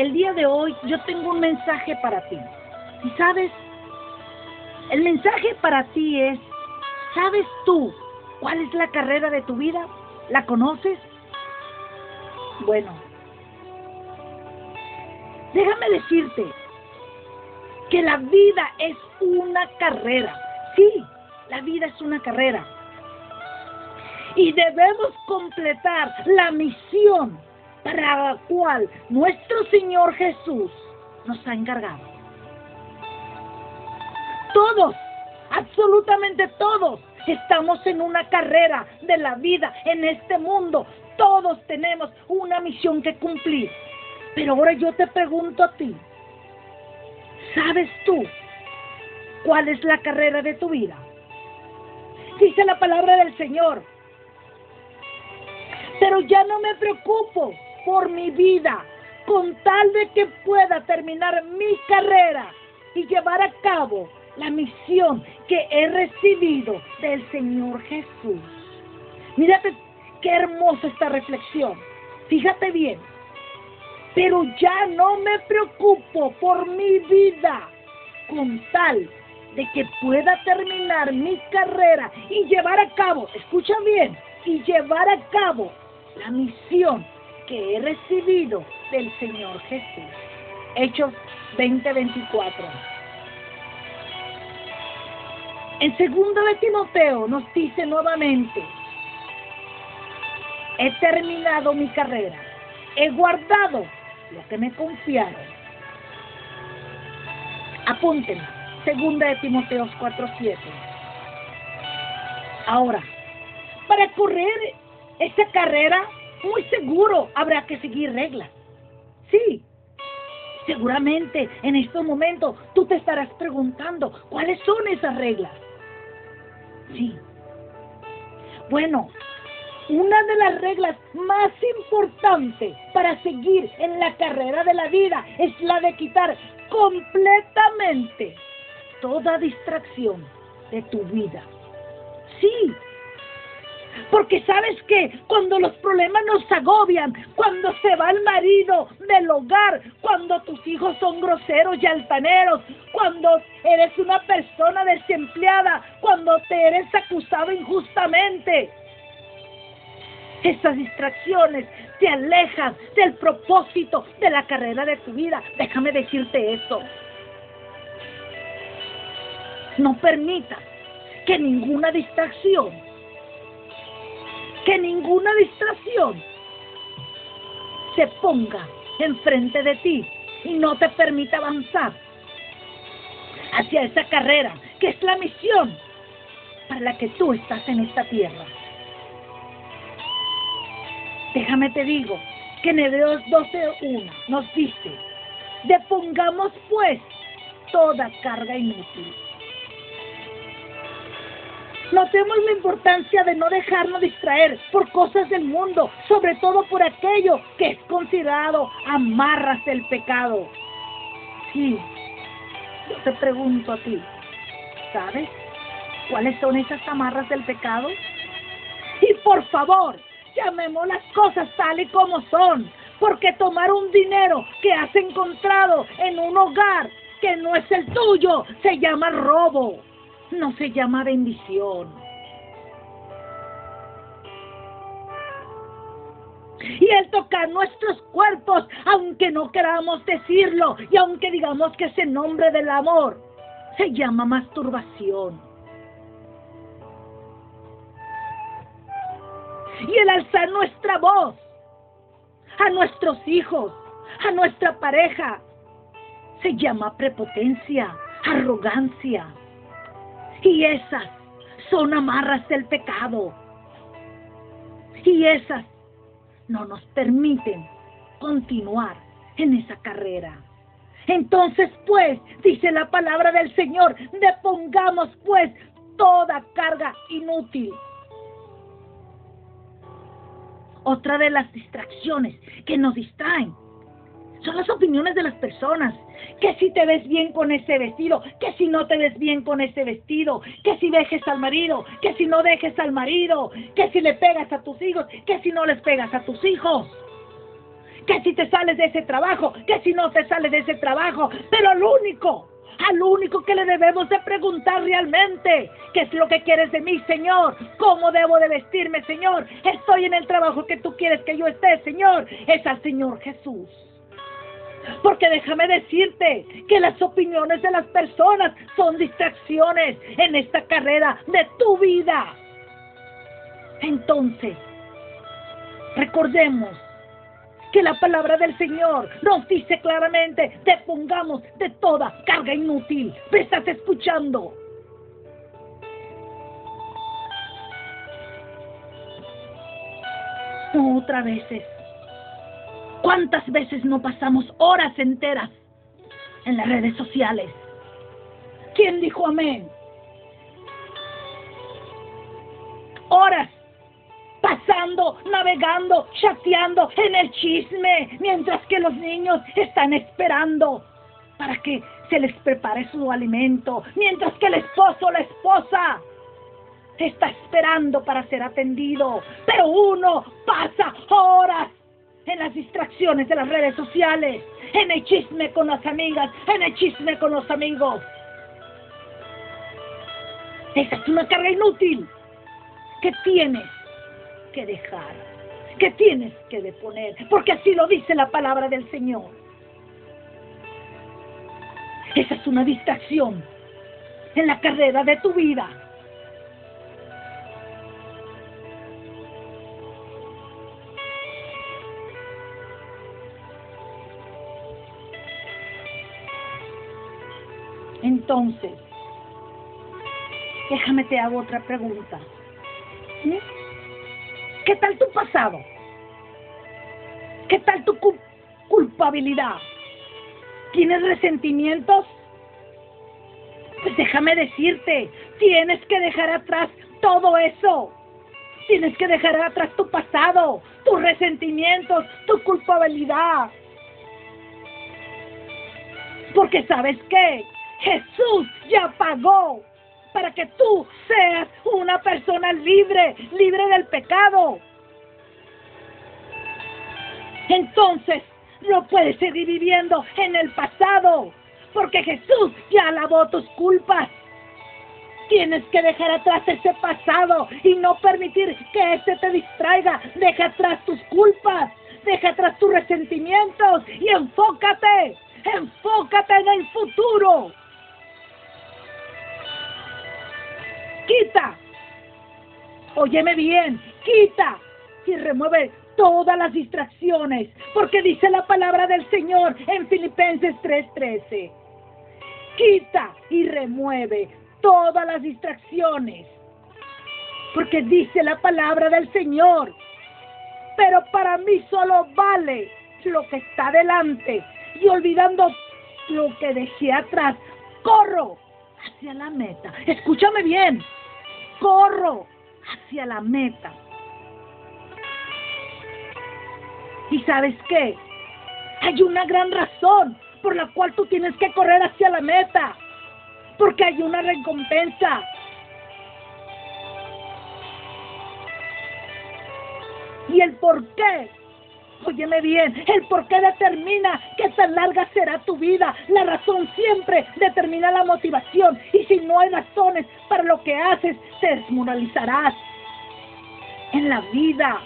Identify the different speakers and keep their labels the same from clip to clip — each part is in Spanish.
Speaker 1: el día de hoy yo tengo un mensaje para ti. ¿Y sabes? El mensaje para ti es, ¿sabes tú cuál es la carrera de tu vida? ¿La conoces? Bueno, déjame decirte que la vida es una carrera. Sí, la vida es una carrera. Y debemos completar la misión para la cual nuestro Señor Jesús nos ha encargado. Todos, absolutamente todos, estamos en una carrera de la vida en este mundo. Todos tenemos una misión que cumplir. Pero ahora yo te pregunto a ti, ¿sabes tú cuál es la carrera de tu vida? Dice la palabra del Señor. Pero ya no me preocupo por mi vida, con tal de que pueda terminar mi carrera y llevar a cabo la misión que he recibido del Señor Jesús. Mírate qué hermosa esta reflexión. Fíjate bien. Pero ya no me preocupo por mi vida con tal de que pueda terminar mi carrera y llevar a cabo, escucha bien, y llevar a cabo la misión que he recibido del Señor Jesús. Hechos 20:24. En segundo de Timoteo nos dice nuevamente, he terminado mi carrera, he guardado lo que me confiaron. Apúntenlo, segunda de Timoteo 4:7. Ahora, para correr esta carrera muy seguro habrá que seguir reglas. Sí, seguramente en estos momentos tú te estarás preguntando cuáles son esas reglas. Sí. Bueno, una de las reglas más importantes para seguir en la carrera de la vida es la de quitar completamente toda distracción de tu vida. Sí, porque sabes que cuando los problemas nos agobian, cuando se va el marido del hogar, cuando tus hijos son groseros y altaneros, cuando eres una persona desempleada, cuando te eres acusado injustamente, esas distracciones te alejan del propósito de la carrera de tu vida. Déjame decirte eso. No permitas que ninguna distracción que ninguna distracción se ponga enfrente de ti y no te permita avanzar hacia esa carrera que es la misión para la que tú estás en esta tierra. Déjame te digo que en Hebreos 12.1 nos dice, depongamos pues toda carga inútil Notemos la importancia de no dejarnos distraer por cosas del mundo, sobre todo por aquello que es considerado amarras del pecado. Sí, yo te pregunto a ti, ¿sabes cuáles son esas amarras del pecado? Y por favor, llamemos las cosas tal y como son, porque tomar un dinero que has encontrado en un hogar que no es el tuyo se llama robo no se llama bendición. Y el tocar nuestros cuerpos, aunque no queramos decirlo y aunque digamos que es el nombre del amor, se llama masturbación. Y el alzar nuestra voz a nuestros hijos, a nuestra pareja, se llama prepotencia, arrogancia. Y esas son amarras del pecado. Y esas no nos permiten continuar en esa carrera. Entonces, pues, dice la palabra del Señor, depongamos pues toda carga inútil. Otra de las distracciones que nos distraen son las opiniones de las personas. Que si te ves bien con ese vestido, que si no te ves bien con ese vestido, que si dejes al marido, que si no dejes al marido, que si le pegas a tus hijos, que si no les pegas a tus hijos. que si te sales de ese trabajo, que si no te sales de ese trabajo, pero al único, al único que le debemos de preguntar realmente, ¿qué es lo que quieres de mí, Señor? ¿Cómo debo de vestirme, Señor? Estoy en el trabajo que tú quieres que yo esté, Señor. Es al Señor Jesús. Porque déjame decirte que las opiniones de las personas son distracciones en esta carrera de tu vida. Entonces, recordemos que la palabra del Señor nos dice claramente, depongamos de toda carga inútil. ¿Me estás escuchando? Otra veces. ¿Cuántas veces no pasamos horas enteras en las redes sociales? ¿Quién dijo amén? Horas pasando, navegando, chateando en el chisme, mientras que los niños están esperando para que se les prepare su alimento, mientras que el esposo o la esposa está esperando para ser atendido, pero uno pasa horas en las distracciones de las redes sociales, en el chisme con las amigas, en el chisme con los amigos. Esa es una carga inútil que tienes que dejar, que tienes que deponer, porque así lo dice la palabra del Señor. Esa es una distracción en la carrera de tu vida. Entonces, déjame te hago otra pregunta. ¿Qué tal tu pasado? ¿Qué tal tu culpabilidad? ¿Tienes resentimientos? Pues déjame decirte, tienes que dejar atrás todo eso. Tienes que dejar atrás tu pasado, tus resentimientos, tu culpabilidad. Porque sabes qué? Jesús ya pagó para que tú seas una persona libre, libre del pecado. Entonces, no puedes seguir viviendo en el pasado, porque Jesús ya lavó tus culpas. Tienes que dejar atrás ese pasado y no permitir que este te distraiga. Deja atrás tus culpas, deja atrás tus resentimientos y enfócate, enfócate en el futuro. Quita. Óyeme bien, quita y remueve todas las distracciones, porque dice la palabra del Señor en Filipenses 3:13. Quita y remueve todas las distracciones, porque dice la palabra del Señor. Pero para mí solo vale lo que está delante y olvidando lo que dejé atrás, corro hacia la meta. Escúchame bien, corro hacia la meta. ¿Y sabes qué? Hay una gran razón por la cual tú tienes que correr hacia la meta. Porque hay una recompensa. ¿Y el por qué? Óyeme bien, el por qué determina qué tan larga será tu vida. La razón siempre determina la motivación. Y si no hay razones para lo que haces, te desmoralizarás en la vida.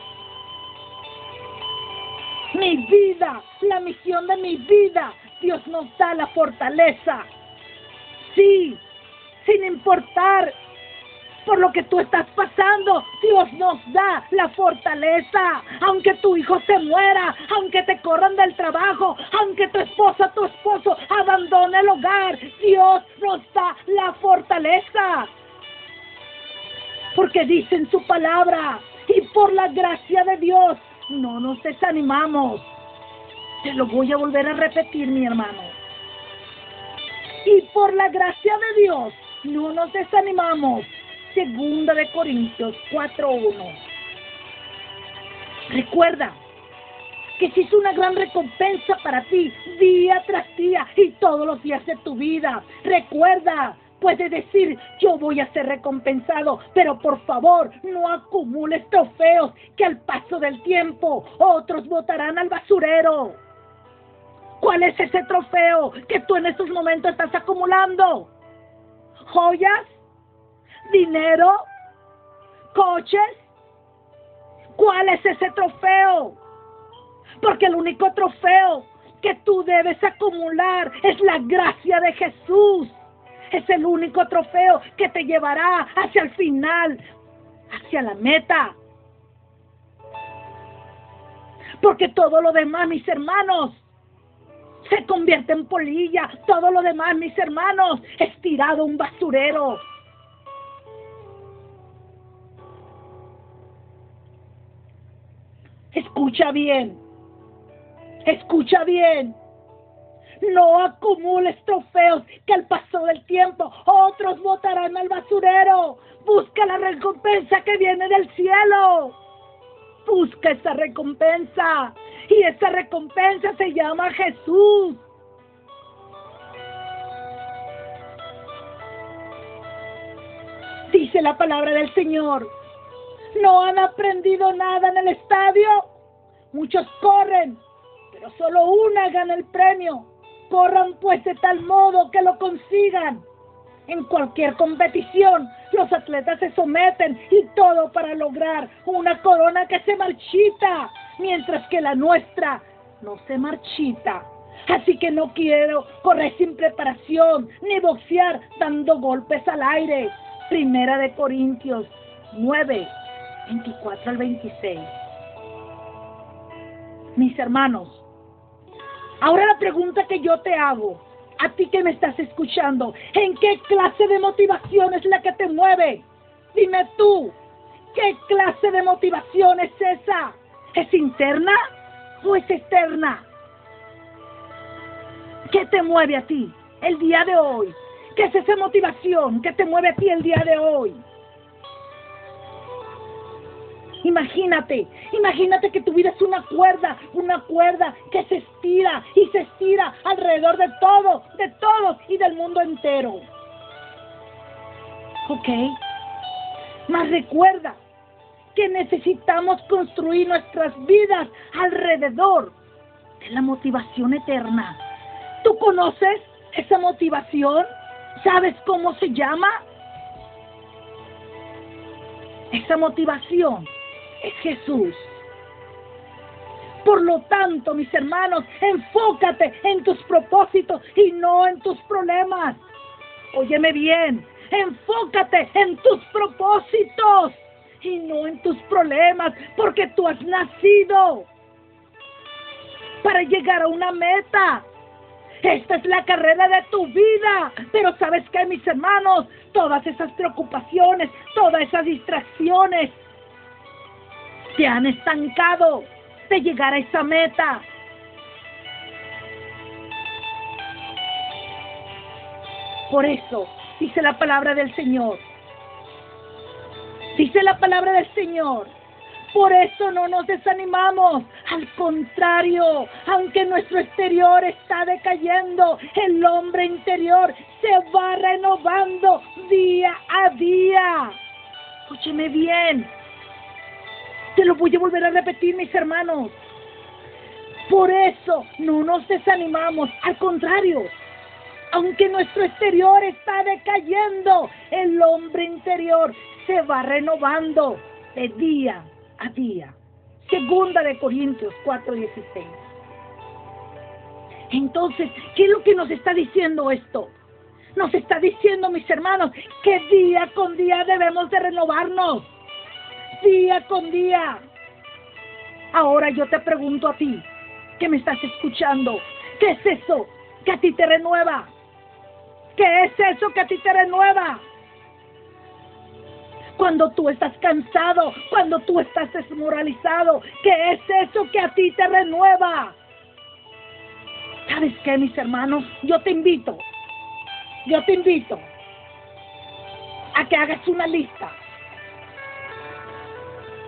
Speaker 1: Mi vida, la misión de mi vida, Dios nos da la fortaleza. Sí, sin importar por lo que tú estás pasando, Dios nos da la fortaleza. Aunque tu hijo se muera, aunque te corran del trabajo, aunque tu esposa, tu esposo abandone el hogar, Dios nos da la fortaleza. Porque dice en su palabra, y por la gracia de Dios, no nos desanimamos. Te lo voy a volver a repetir, mi hermano. Y por la gracia de Dios, no nos desanimamos Segunda de Corintios 4.1. Recuerda que es una gran recompensa para ti día tras día y todos los días de tu vida. Recuerda, puede decir, yo voy a ser recompensado, pero por favor no acumules trofeos que al paso del tiempo otros botarán al basurero. ¿Cuál es ese trofeo que tú en estos momentos estás acumulando? ¿Joyas? ¿Dinero? ¿Coches? ¿Cuál es ese trofeo? Porque el único trofeo que tú debes acumular es la gracia de Jesús. Es el único trofeo que te llevará hacia el final, hacia la meta. Porque todo lo demás, mis hermanos, se convierte en polilla. Todo lo demás, mis hermanos, es tirado un basurero. Escucha bien. Escucha bien. No acumules trofeos que al paso del tiempo otros botarán al basurero. Busca la recompensa que viene del cielo. Busca esa recompensa. Y esa recompensa se llama Jesús. Dice la palabra del Señor. No han aprendido nada en el estadio. Muchos corren, pero solo una gana el premio. Corran pues de tal modo que lo consigan. En cualquier competición, los atletas se someten y todo para lograr una corona que se marchita, mientras que la nuestra no se marchita. Así que no quiero correr sin preparación ni boxear dando golpes al aire. Primera de Corintios 9, 24 al 26. Mis hermanos, ahora la pregunta que yo te hago, a ti que me estás escuchando, ¿en qué clase de motivación es la que te mueve? Dime tú, ¿qué clase de motivación es esa? ¿Es interna o es externa? ¿Qué te mueve a ti el día de hoy? ¿Qué es esa motivación que te mueve a ti el día de hoy? Imagínate, imagínate que tu vida es una cuerda, una cuerda que se estira y se estira alrededor de todo, de todos y del mundo entero. ¿Ok? Mas recuerda que necesitamos construir nuestras vidas alrededor de la motivación eterna. ¿Tú conoces esa motivación? ¿Sabes cómo se llama? Esa motivación es Jesús. Por lo tanto, mis hermanos, enfócate en tus propósitos y no en tus problemas. Óyeme bien, enfócate en tus propósitos y no en tus problemas, porque tú has nacido para llegar a una meta. Esta es la carrera de tu vida. Pero sabes que, mis hermanos, todas esas preocupaciones, todas esas distracciones, te han estancado de llegar a esa meta. Por eso dice la palabra del Señor. Dice la palabra del Señor. Por eso no nos desanimamos. Al contrario, aunque nuestro exterior está decayendo, el hombre interior se va renovando día a día. Escúcheme bien. Te lo voy a volver a repetir, mis hermanos. Por eso no nos desanimamos, al contrario, aunque nuestro exterior está decayendo, el hombre interior se va renovando de día a día. Segunda de Corintios 4:16. Entonces, ¿qué es lo que nos está diciendo esto? Nos está diciendo, mis hermanos, que día con día debemos de renovarnos día con día. Ahora yo te pregunto a ti, que me estás escuchando, ¿qué es eso que a ti te renueva? ¿Qué es eso que a ti te renueva? Cuando tú estás cansado, cuando tú estás desmoralizado, ¿qué es eso que a ti te renueva? ¿Sabes qué, mis hermanos? Yo te invito, yo te invito a que hagas una lista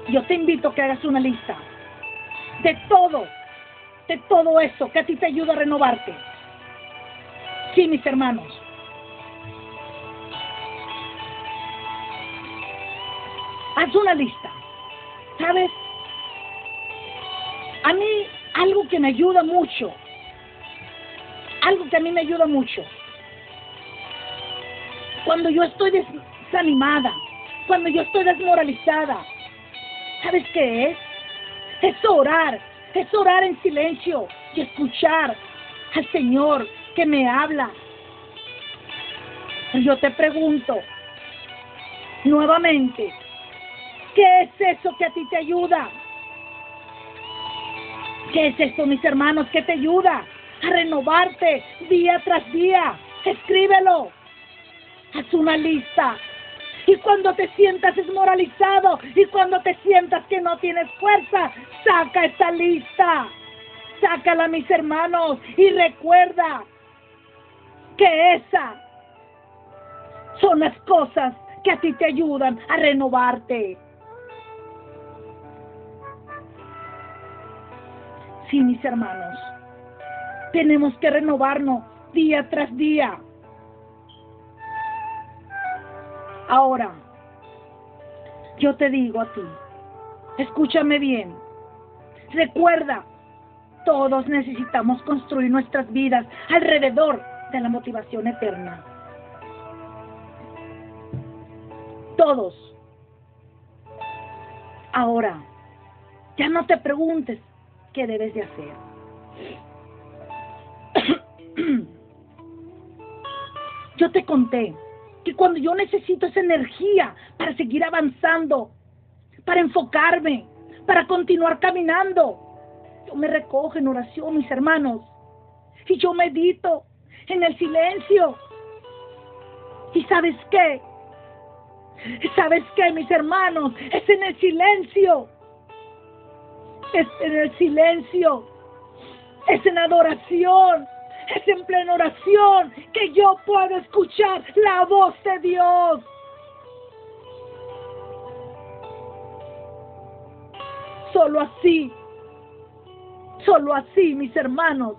Speaker 1: yo te invito a que hagas una lista de todo, de todo eso que a ti te ayuda a renovarte. Sí, mis hermanos. Haz una lista. ¿Sabes? A mí algo que me ayuda mucho, algo que a mí me ayuda mucho, cuando yo estoy desanimada, cuando yo estoy desmoralizada, ¿sabes qué es? Es orar, es orar en silencio y escuchar al Señor que me habla. Yo te pregunto, nuevamente, ¿qué es eso que a ti te ayuda? ¿Qué es eso, mis hermanos, que te ayuda a renovarte día tras día? Escríbelo. Haz una lista. Y cuando te sientas desmoralizado y cuando te sientas que no tienes fuerza, saca esta lista. Sácala, mis hermanos, y recuerda que esas son las cosas que a ti te ayudan a renovarte. Sí, mis hermanos, tenemos que renovarnos día tras día. Ahora, yo te digo a ti, escúchame bien, recuerda, todos necesitamos construir nuestras vidas alrededor de la motivación eterna. Todos. Ahora, ya no te preguntes qué debes de hacer. Yo te conté que cuando yo necesito esa energía para seguir avanzando, para enfocarme, para continuar caminando, yo me recojo en oración, mis hermanos, y yo medito en el silencio. ¿Y sabes qué? ¿Sabes qué, mis hermanos? Es en el silencio. Es en el silencio. Es en adoración. Es en plena oración que yo puedo escuchar la voz de Dios. Solo así, solo así, mis hermanos,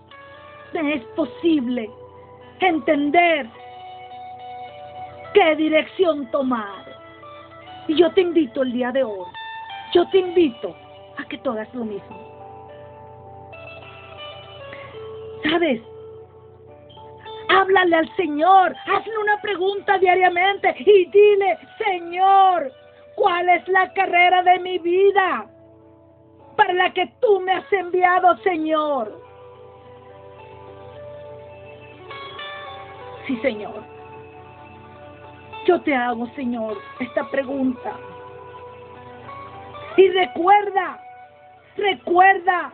Speaker 1: me es posible entender qué dirección tomar. Y yo te invito el día de hoy, yo te invito a que tú lo mismo. ¿Sabes? Háblale al Señor, hazle una pregunta diariamente y dile, Señor, ¿cuál es la carrera de mi vida para la que tú me has enviado, Señor? Sí, Señor. Yo te hago, Señor, esta pregunta. Y recuerda, recuerda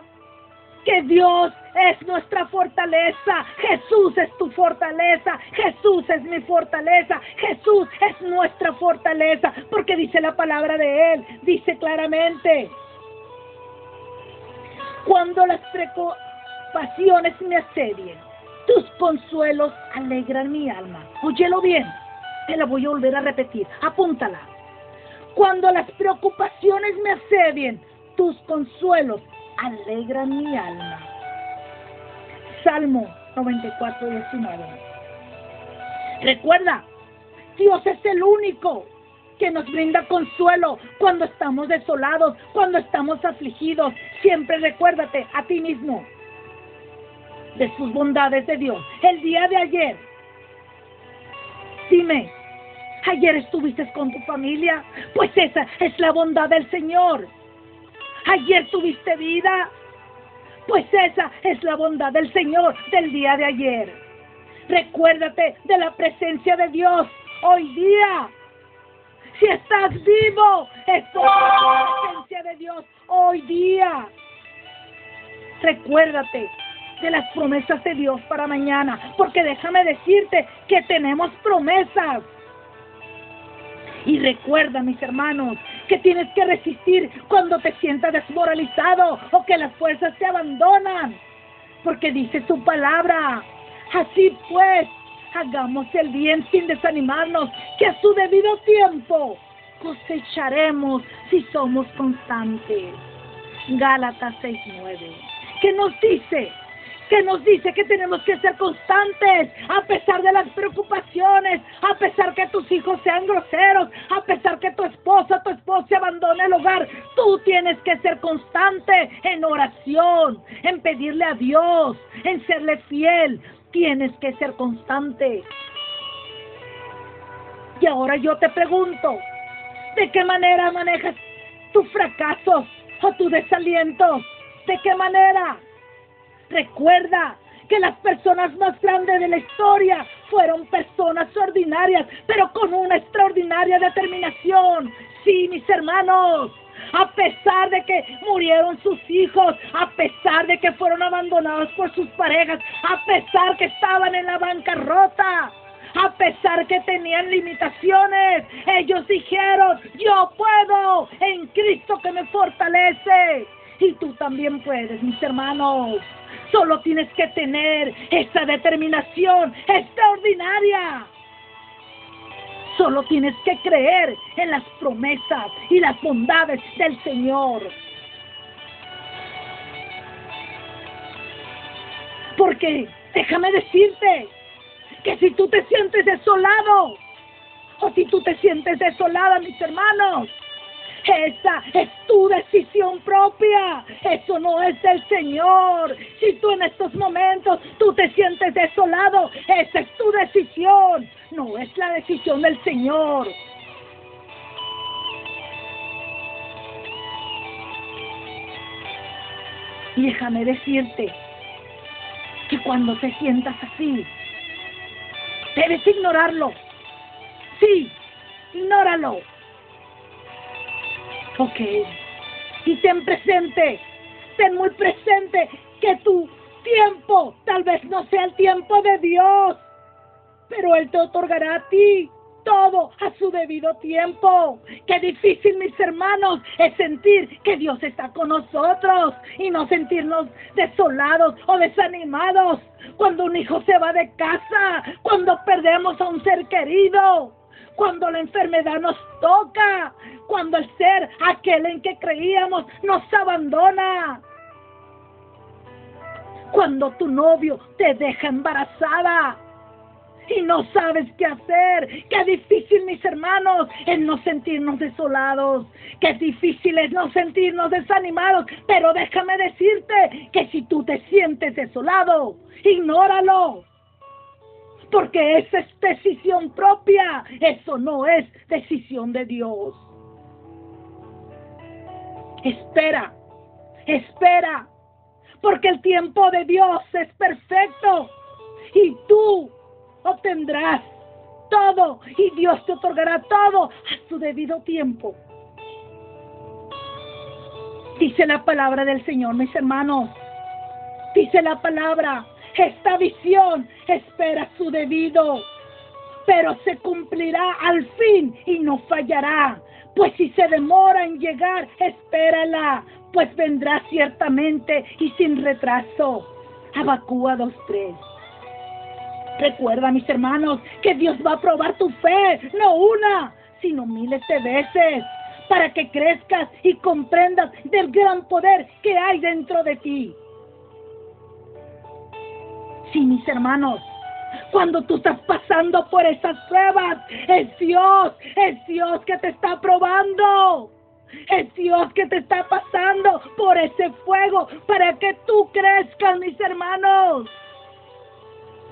Speaker 1: que Dios es nuestra fortaleza. Jesús es tu fortaleza. Jesús es mi fortaleza. Jesús es nuestra fortaleza. Porque dice la palabra de Él. Dice claramente. Cuando las preocupaciones me asedien, tus consuelos alegran mi alma. Óyelo bien. Te la voy a volver a repetir. Apúntala. Cuando las preocupaciones me asedien, tus consuelos alegran mi alma. Salmo 94, 19. Recuerda, Dios es el único que nos brinda consuelo cuando estamos desolados, cuando estamos afligidos. Siempre recuérdate a ti mismo de sus bondades de Dios. El día de ayer, dime, ayer estuviste con tu familia, pues esa es la bondad del Señor. Ayer tuviste vida, pues esa es la bondad del Señor del día de ayer. Recuérdate de la presencia de Dios hoy día. Si estás vivo, es por la presencia de Dios hoy día. Recuérdate de las promesas de Dios para mañana, porque déjame decirte que tenemos promesas. Y recuerda, mis hermanos, que tienes que resistir cuando te sientas desmoralizado o que las fuerzas te abandonan. Porque dice su palabra. Así pues, hagamos el bien sin desanimarnos, que a su debido tiempo cosecharemos si somos constantes. Gálatas 6:9, que nos dice que nos dice que tenemos que ser constantes a pesar de las preocupaciones, a pesar que tus hijos sean groseros, a pesar que tu esposa, tu esposo se abandone el hogar. Tú tienes que ser constante en oración, en pedirle a Dios, en serle fiel. Tienes que ser constante. Y ahora yo te pregunto, ¿de qué manera manejas tus fracasos o tu desaliento? ¿De qué manera? Recuerda que las personas más grandes de la historia fueron personas ordinarias, pero con una extraordinaria determinación. Sí, mis hermanos, a pesar de que murieron sus hijos, a pesar de que fueron abandonados por sus parejas, a pesar que estaban en la bancarrota, a pesar que tenían limitaciones, ellos dijeron, yo puedo en Cristo que me fortalece. Y tú también puedes, mis hermanos. Solo tienes que tener esa determinación extraordinaria. Solo tienes que creer en las promesas y las bondades del Señor. Porque déjame decirte que si tú te sientes desolado, o si tú te sientes desolada, mis hermanos, esa es tu decisión propia. Eso no es del Señor. Si tú en estos momentos tú te sientes desolado, esa es tu decisión. No es la decisión del Señor. Y déjame decirte que cuando te sientas así, debes ignorarlo. Sí, ignóralo Ok. Y ten presente, ten muy presente que tu tiempo tal vez no sea el tiempo de Dios, pero Él te otorgará a ti todo a su debido tiempo. Qué difícil, mis hermanos, es sentir que Dios está con nosotros y no sentirnos desolados o desanimados cuando un hijo se va de casa, cuando perdemos a un ser querido cuando la enfermedad nos toca, cuando el ser, aquel en que creíamos, nos abandona. Cuando tu novio te deja embarazada y no sabes qué hacer. Qué difícil, mis hermanos, es no sentirnos desolados. Qué difícil es no sentirnos desanimados. Pero déjame decirte que si tú te sientes desolado, ignóralo porque esa es decisión propia, eso no es decisión de Dios. Espera, espera, porque el tiempo de Dios es perfecto y tú obtendrás todo y Dios te otorgará todo a su debido tiempo. Dice la palabra del Señor, mis hermanos. Dice la palabra esta visión espera su debido, pero se cumplirá al fin y no fallará. Pues si se demora en llegar, espérala, pues vendrá ciertamente y sin retraso. Abacúa 2.3. Recuerda, mis hermanos, que Dios va a probar tu fe, no una, sino miles de veces, para que crezcas y comprendas del gran poder que hay dentro de ti. Sí, mis hermanos, cuando tú estás pasando por esas pruebas, es Dios, es Dios que te está probando. Es Dios que te está pasando por ese fuego para que tú crezcas, mis hermanos.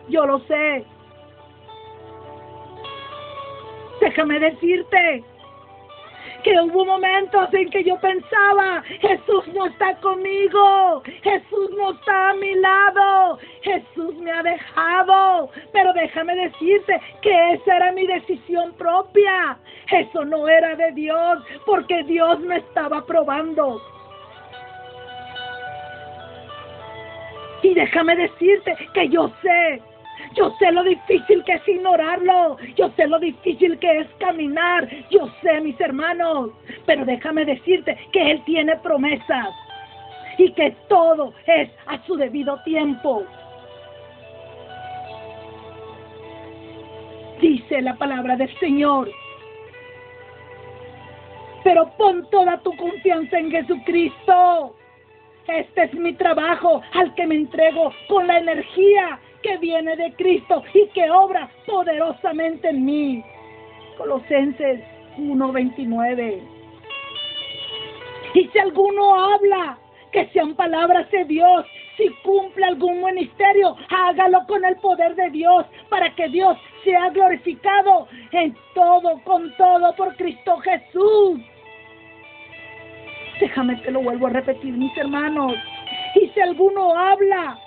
Speaker 1: Yo lo sé. Déjame decirte que hubo momentos en que yo pensaba, Jesús no está conmigo, Jesús no está a mi lado, Jesús me ha dejado. Pero déjame decirte que esa era mi decisión propia, eso no era de Dios, porque Dios me estaba probando. Y déjame decirte que yo sé yo sé lo difícil que es ignorarlo. Yo sé lo difícil que es caminar. Yo sé, mis hermanos. Pero déjame decirte que Él tiene promesas. Y que todo es a su debido tiempo. Dice la palabra del Señor. Pero pon toda tu confianza en Jesucristo. Este es mi trabajo al que me entrego con la energía que viene de Cristo y que obra poderosamente en mí. Colosenses 1:29. Y si alguno habla, que sean palabras de Dios. Si cumple algún ministerio, hágalo con el poder de Dios para que Dios sea glorificado en todo, con todo por Cristo Jesús. Déjame que lo vuelvo a repetir, mis hermanos. Y si alguno habla,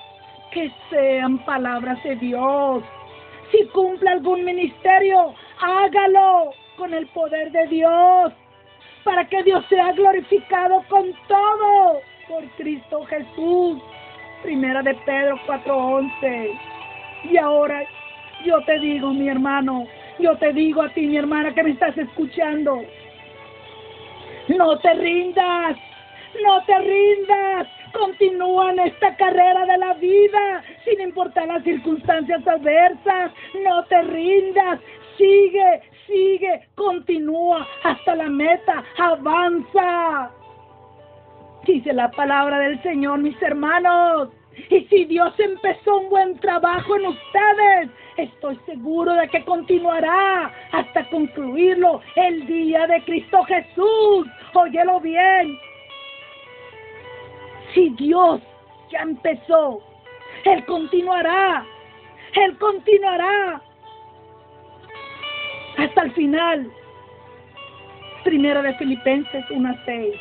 Speaker 1: que sean palabras de Dios. Si cumple algún ministerio, hágalo con el poder de Dios, para que Dios sea glorificado con todo por Cristo Jesús. Primera de Pedro 4:11. Y ahora yo te digo, mi hermano, yo te digo a ti, mi hermana, que me estás escuchando, no te rindas, no te rindas. Continúa en esta carrera de la vida, sin importar las circunstancias adversas. No te rindas. Sigue, sigue, continúa hasta la meta. Avanza. Dice la palabra del Señor, mis hermanos. Y si Dios empezó un buen trabajo en ustedes, estoy seguro de que continuará hasta concluirlo el día de Cristo Jesús. Óyelo bien. Si Dios ya empezó, Él continuará. Él continuará hasta el final. Primera de Filipenses 1.6.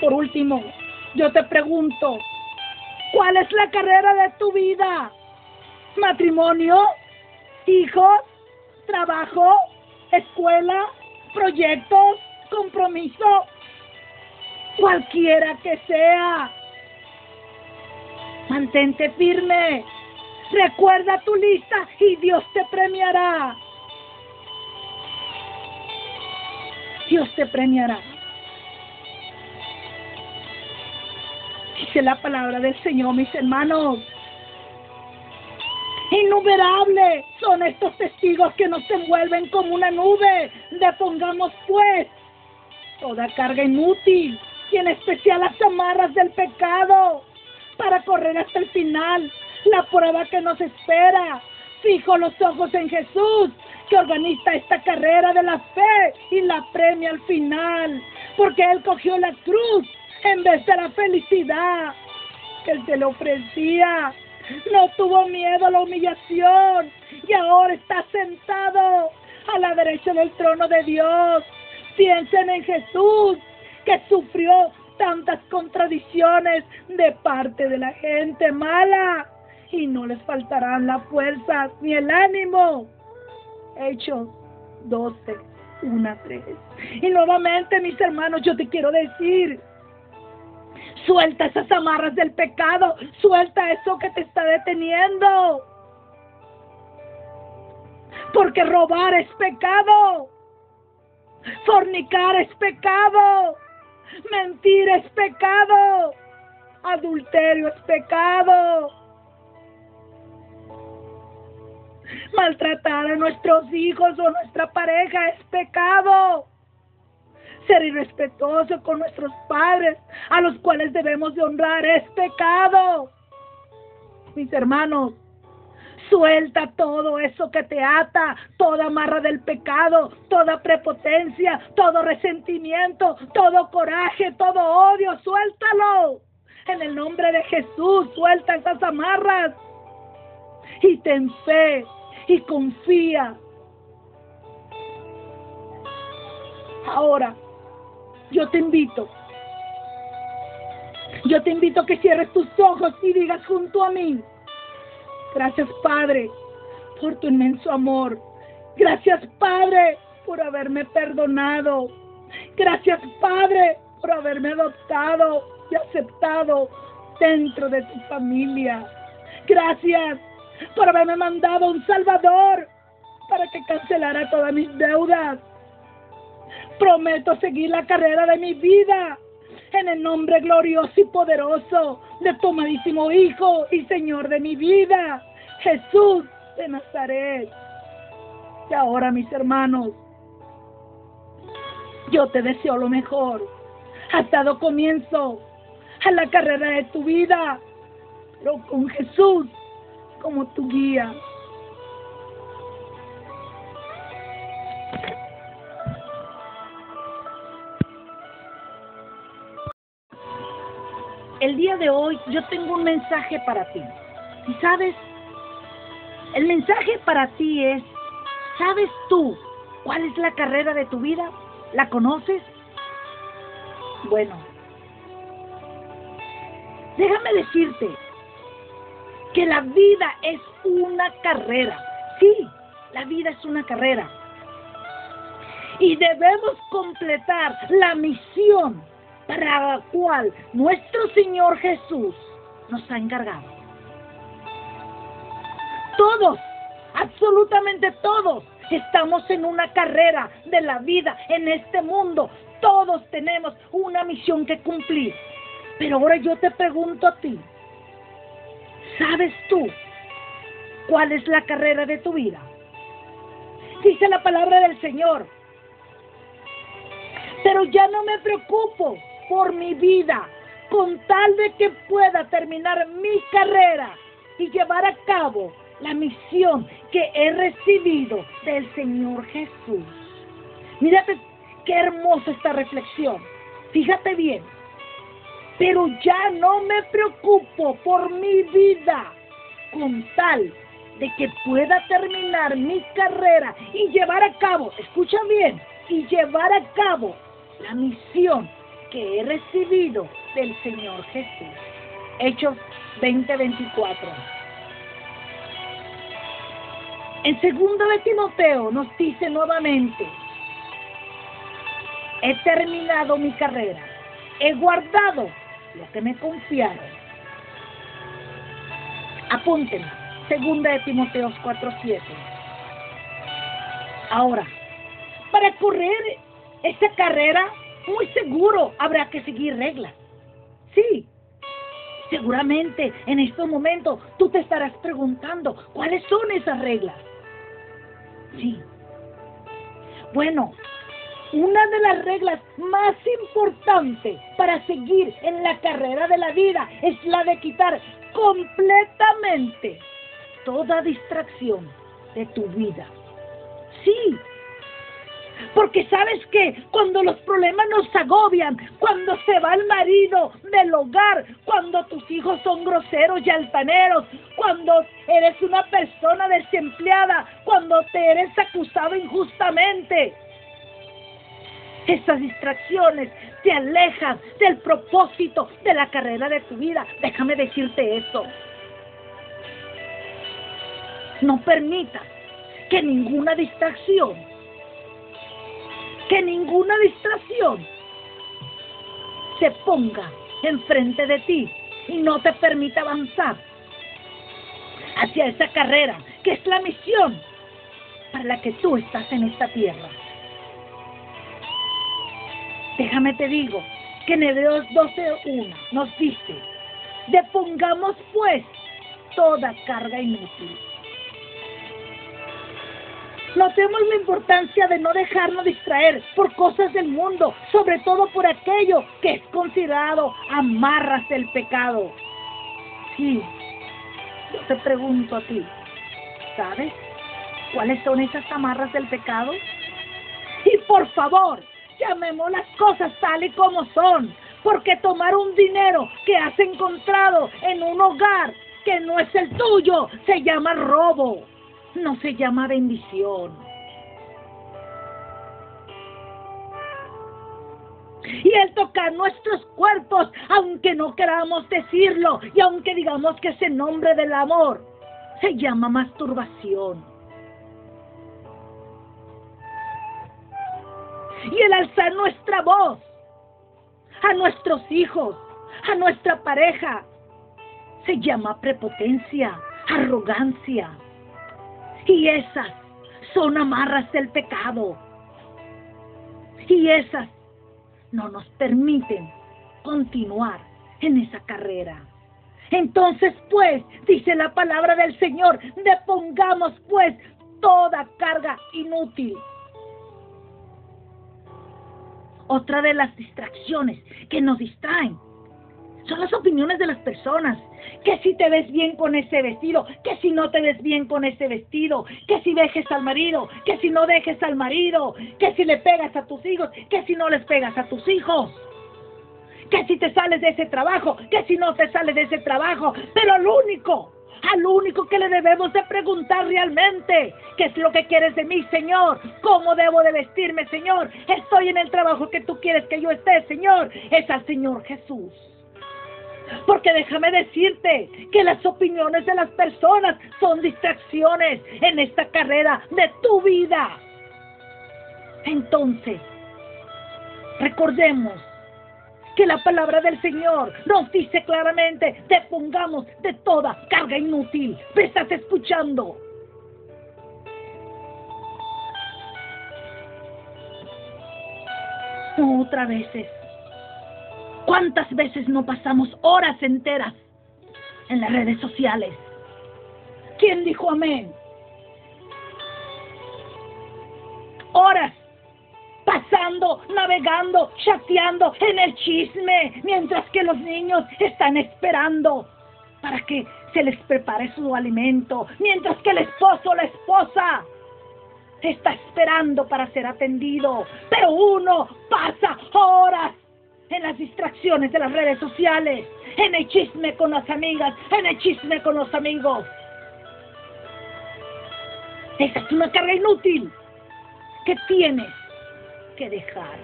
Speaker 1: Por último, yo te pregunto, ¿cuál es la carrera de tu vida? ¿Matrimonio? ¿Hijos? ¿Trabajo? ¿Escuela? ¿Proyectos? ¿Compromiso? Cualquiera que sea. Mantente firme. Recuerda tu lista y Dios te premiará. Dios te premiará. Dice la palabra del Señor, mis hermanos. Innumerables son estos testigos que nos envuelven como una nube. Depongamos pues toda carga inútil y en especial las amarras del pecado para correr hasta el final, la prueba que nos espera. Fijo los ojos en Jesús, que organiza esta carrera de la fe y la premia al final, porque Él cogió la cruz en vez de la felicidad que Él se le ofrecía. No tuvo miedo a la humillación y ahora está sentado a la derecha del trono de Dios. Piensen en Jesús, que sufrió tantas contradicciones de parte de la gente mala y no les faltarán las fuerzas ni el ánimo. Hechos 12, 1 3. Y nuevamente, mis hermanos, yo te quiero decir, suelta esas amarras del pecado, suelta eso que te está deteniendo. Porque robar es pecado. Fornicar es pecado. Mentir es pecado. Adulterio es pecado. Maltratar a nuestros hijos o nuestra pareja es pecado. Ser irrespetuoso con nuestros padres, a los cuales debemos de honrar, es pecado. Mis hermanos, Suelta todo eso que te ata, toda amarra del pecado, toda prepotencia, todo resentimiento, todo coraje, todo odio. Suéltalo. En el nombre de Jesús, suelta esas amarras. Y ten fe y confía. Ahora, yo te invito. Yo te invito a que cierres tus ojos y digas junto a mí. Gracias, Padre, por tu inmenso amor. Gracias, Padre, por haberme perdonado. Gracias, Padre, por haberme adoptado y aceptado dentro de tu familia. Gracias por haberme mandado un Salvador para que cancelara todas mis deudas. Prometo seguir la carrera de mi vida en el nombre glorioso y poderoso de tu amadísimo Hijo y Señor de mi vida, Jesús de Nazaret. Y ahora, mis hermanos, yo te deseo lo mejor. Has dado comienzo a la carrera de tu vida, pero con Jesús como tu guía. El día de hoy yo tengo un mensaje para ti. Y sabes, el mensaje para ti es, ¿sabes tú cuál es la carrera de tu vida? ¿La conoces? Bueno, déjame decirte que la vida es una carrera. Sí, la vida es una carrera. Y debemos completar la misión para la cual nuestro Señor Jesús nos ha encargado. Todos, absolutamente todos, estamos en una carrera de la vida en este mundo. Todos tenemos una misión que cumplir. Pero ahora yo te pregunto a ti, ¿sabes tú cuál es la carrera de tu vida? Dice la palabra del Señor. Pero ya no me preocupo por mi vida, con tal de que pueda terminar mi carrera y llevar a cabo la misión que he recibido del Señor Jesús. Mírate qué hermosa esta reflexión. Fíjate bien. Pero ya no me preocupo por mi vida con tal de que pueda terminar mi carrera y llevar a cabo, escucha bien, y llevar a cabo la misión que he recibido del Señor Jesús. Hechos 20:24. En segundo de Timoteo nos dice nuevamente, he terminado mi carrera, he guardado lo que me confiaron. Apúntenlo, segunda de Timoteo 4:7. Ahora, para correr esta carrera muy seguro habrá que seguir reglas. Sí, seguramente en estos momentos tú te estarás preguntando cuáles son esas reglas. Sí. Bueno, una de las reglas más importantes para seguir en la carrera de la vida es la de quitar completamente toda distracción de tu vida. Sí, porque sabes que cuando los problemas nos agobian, cuando se va el marido del hogar, cuando tus hijos son groseros y altaneros, cuando eres una persona desempleada, cuando te eres acusado injustamente, esas distracciones te alejan del propósito de la carrera de tu vida. Déjame decirte eso. No permitas que ninguna distracción que ninguna distracción se ponga enfrente de ti y no te permita avanzar hacia esa carrera que es la misión para la que tú estás en esta tierra. Déjame te digo que en Hebreos 12.1 nos dice, depongamos pues toda carga inútil Notemos la importancia de no dejarnos distraer por cosas del mundo, sobre todo por aquello que es considerado amarras del pecado. Sí, yo te pregunto a ti, ¿sabes cuáles son esas amarras del pecado? Y por favor, llamemos las cosas tal y como son, porque tomar un dinero que has encontrado en un hogar que no es el tuyo se llama robo no se llama bendición. Y el tocar nuestros cuerpos, aunque no queramos decirlo y aunque digamos que es el nombre del amor, se llama masturbación. Y el alzar nuestra voz a nuestros hijos, a nuestra pareja, se llama prepotencia, arrogancia. Y esas son amarras del pecado. Y esas no nos permiten continuar en esa carrera. Entonces, pues, dice la palabra del Señor, depongamos pues toda carga inútil. Otra de las distracciones que nos distraen son las opiniones de las personas. Que si te ves bien con ese vestido, que si no te ves bien con ese vestido, que si dejes al marido, que si no dejes al marido, que si le pegas a tus hijos, que si no les pegas a tus hijos. Que si te sales de ese trabajo, que si no te sales de ese trabajo. Pero lo único al único que le debemos de preguntar realmente, ¿qué es lo que quieres de mí, Señor? ¿Cómo debo de vestirme, Señor? Estoy en el trabajo que tú quieres que yo esté, Señor. Es al Señor Jesús. Porque déjame decirte que las opiniones de las personas son distracciones en esta carrera de tu vida. Entonces, recordemos que la palabra del Señor nos dice claramente, pongamos de toda carga inútil. ¿Me estás escuchando? Otra veces. ¿Cuántas veces no pasamos horas enteras en las redes sociales? ¿Quién dijo amén? Horas pasando, navegando, chateando en el chisme, mientras que los niños están esperando para que se les prepare su alimento, mientras que el esposo la esposa está esperando para ser atendido, pero uno pasa horas en las distracciones de las redes sociales, en el chisme con las amigas, en el chisme con los amigos. Esa es una carga inútil que tienes que dejar,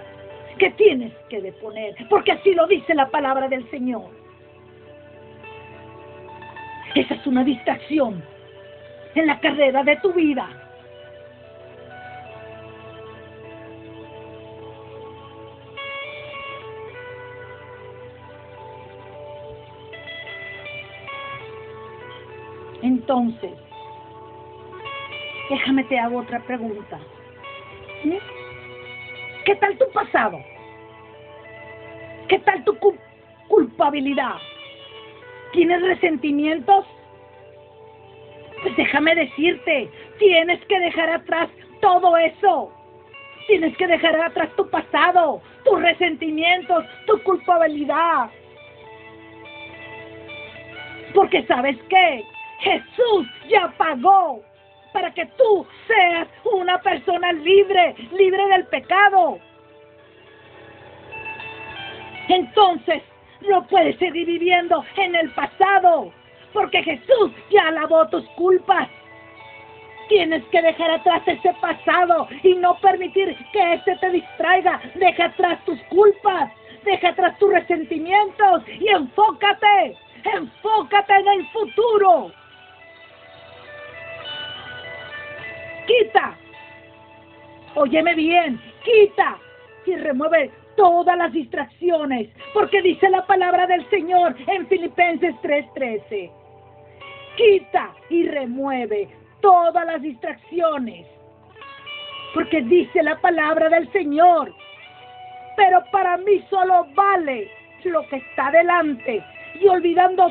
Speaker 1: que tienes que deponer, porque así lo dice la palabra del Señor. Esa es una distracción en la carrera de tu vida. Entonces, déjame te hago otra pregunta. ¿Qué tal tu pasado? ¿Qué tal tu culpabilidad? ¿Tienes resentimientos? Pues déjame decirte, tienes que dejar atrás todo eso. Tienes que dejar atrás tu pasado, tus resentimientos, tu culpabilidad. Porque sabes qué? Jesús ya pagó para que tú seas una persona libre, libre del pecado. Entonces, no puedes seguir viviendo en el pasado, porque Jesús ya lavó tus culpas. Tienes que dejar atrás ese pasado y no permitir que este te distraiga. Deja atrás tus culpas, deja atrás tus resentimientos y enfócate, enfócate en el futuro. Quita. Óyeme bien, quita y remueve todas las distracciones, porque dice la palabra del Señor en Filipenses 3:13. Quita y remueve todas las distracciones, porque dice la palabra del Señor. Pero para mí solo vale lo que está delante y olvidando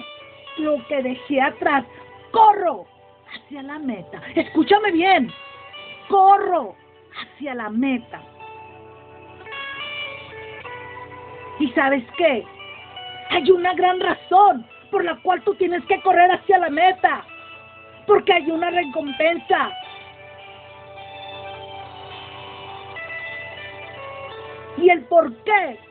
Speaker 1: lo que dejé atrás, corro hacia la meta. Escúchame bien, corro hacia la meta. ¿Y sabes qué? Hay una gran razón por la cual tú tienes que correr hacia la meta. Porque hay una recompensa. ¿Y el por qué?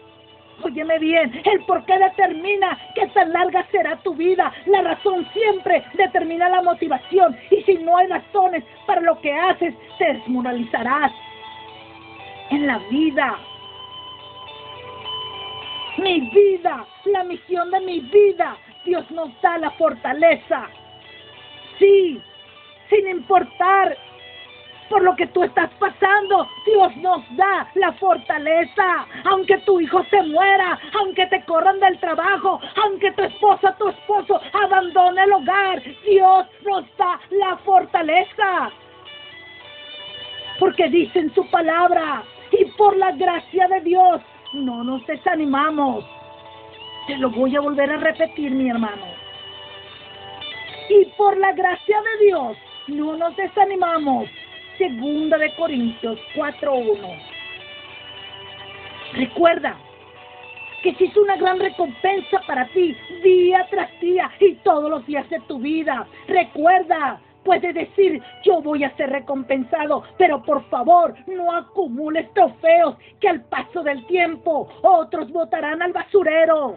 Speaker 1: Óyeme bien, el por qué determina qué tan larga será tu vida. La razón siempre determina la motivación. Y si no hay razones para lo que haces, te desmoralizarás en la vida. Mi vida, la misión de mi vida, Dios nos da la fortaleza. Sí, sin importar por lo que tú estás pasando, Dios nos da la fortaleza. Aunque tu hijo se muera, aunque te corran del trabajo, aunque tu esposa, tu esposo abandone el hogar, Dios nos da la fortaleza. Porque dice en su palabra, y por la gracia de Dios, no nos desanimamos. Te lo voy a volver a repetir, mi hermano. Y por la gracia de Dios, no nos desanimamos Segunda de Corintios 4.1. Recuerda que existe una gran recompensa para ti día tras día y todos los días de tu vida. Recuerda, puedes decir, yo voy a ser recompensado, pero por favor no acumules trofeos que al paso del tiempo otros botarán al basurero.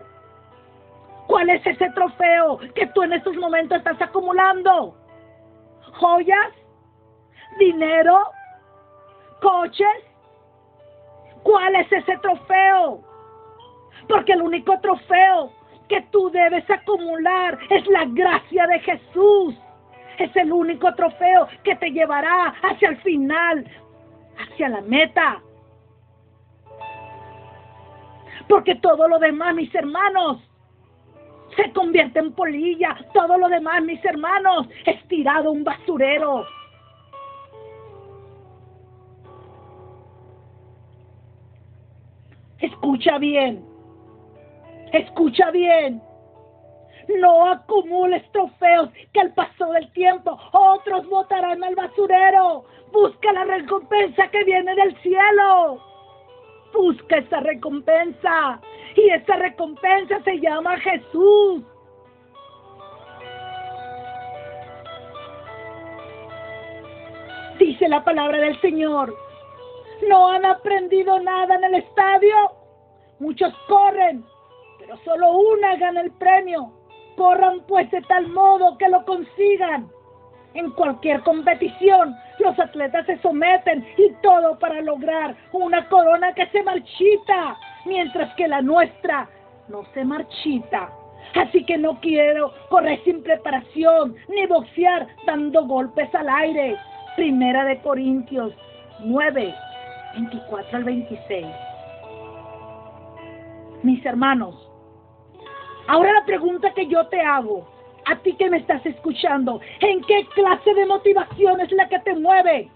Speaker 1: ¿Cuál es ese trofeo que tú en estos momentos estás acumulando? ¿Joyas? ¿Dinero? ¿Coches? ¿Cuál es ese trofeo? Porque el único trofeo que tú debes acumular es la gracia de Jesús. Es el único trofeo que te llevará hacia el final, hacia la meta. Porque todo lo demás, mis hermanos, se convierte en polilla. Todo lo demás, mis hermanos, es tirado un basurero. Escucha bien. Escucha bien. No acumules trofeos que al paso del tiempo otros botarán al basurero. Busca la recompensa que viene del cielo. Busca esa recompensa. Y esa recompensa se llama Jesús. Dice la palabra del Señor. ¿No han aprendido nada en el estadio? Muchos corren, pero solo una gana el premio. Corran pues de tal modo que lo consigan. En cualquier competición, los atletas se someten y todo para lograr una corona que se marchita, mientras que la nuestra no se marchita. Así que no quiero correr sin preparación ni boxear dando golpes al aire. Primera de Corintios 9, 24 al 26. Mis hermanos, ahora la pregunta que yo te hago, a ti que me estás escuchando, ¿en qué clase de motivación es la que te mueve?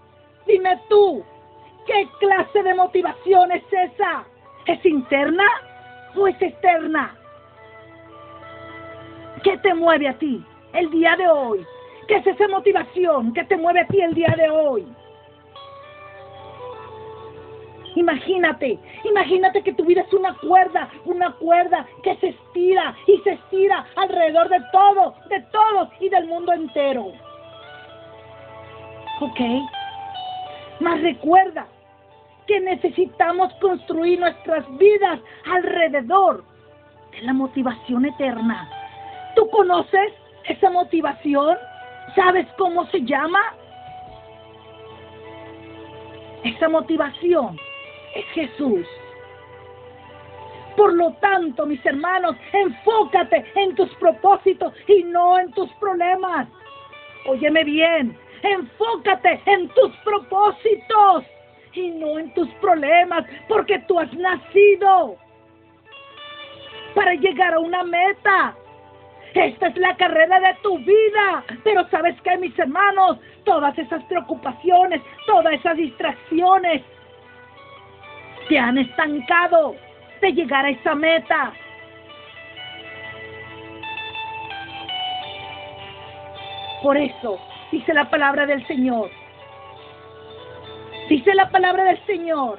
Speaker 1: Dime tú, ¿qué clase de motivación es esa? ¿Es interna o es externa? ¿Qué te mueve a ti el día de hoy? ¿Qué es esa motivación que te mueve a ti el día de hoy? Imagínate, imagínate que tu vida es una cuerda, una cuerda que se estira y se estira alrededor de todo, de todos y del mundo entero. ¿Ok? Mas recuerda que necesitamos construir nuestras vidas alrededor de la motivación eterna. ¿Tú conoces esa motivación? ¿Sabes cómo se llama? Esa motivación es Jesús. Por lo tanto, mis hermanos, enfócate en tus propósitos y no en tus problemas. Óyeme bien, enfócate en tus propósitos y no en tus problemas, porque tú has nacido para llegar a una meta. Esta es la carrera de tu vida. Pero sabes que, mis hermanos, todas esas preocupaciones, todas esas distracciones, te han estancado de llegar a esa meta. Por eso dice la palabra del Señor. Dice la palabra del Señor.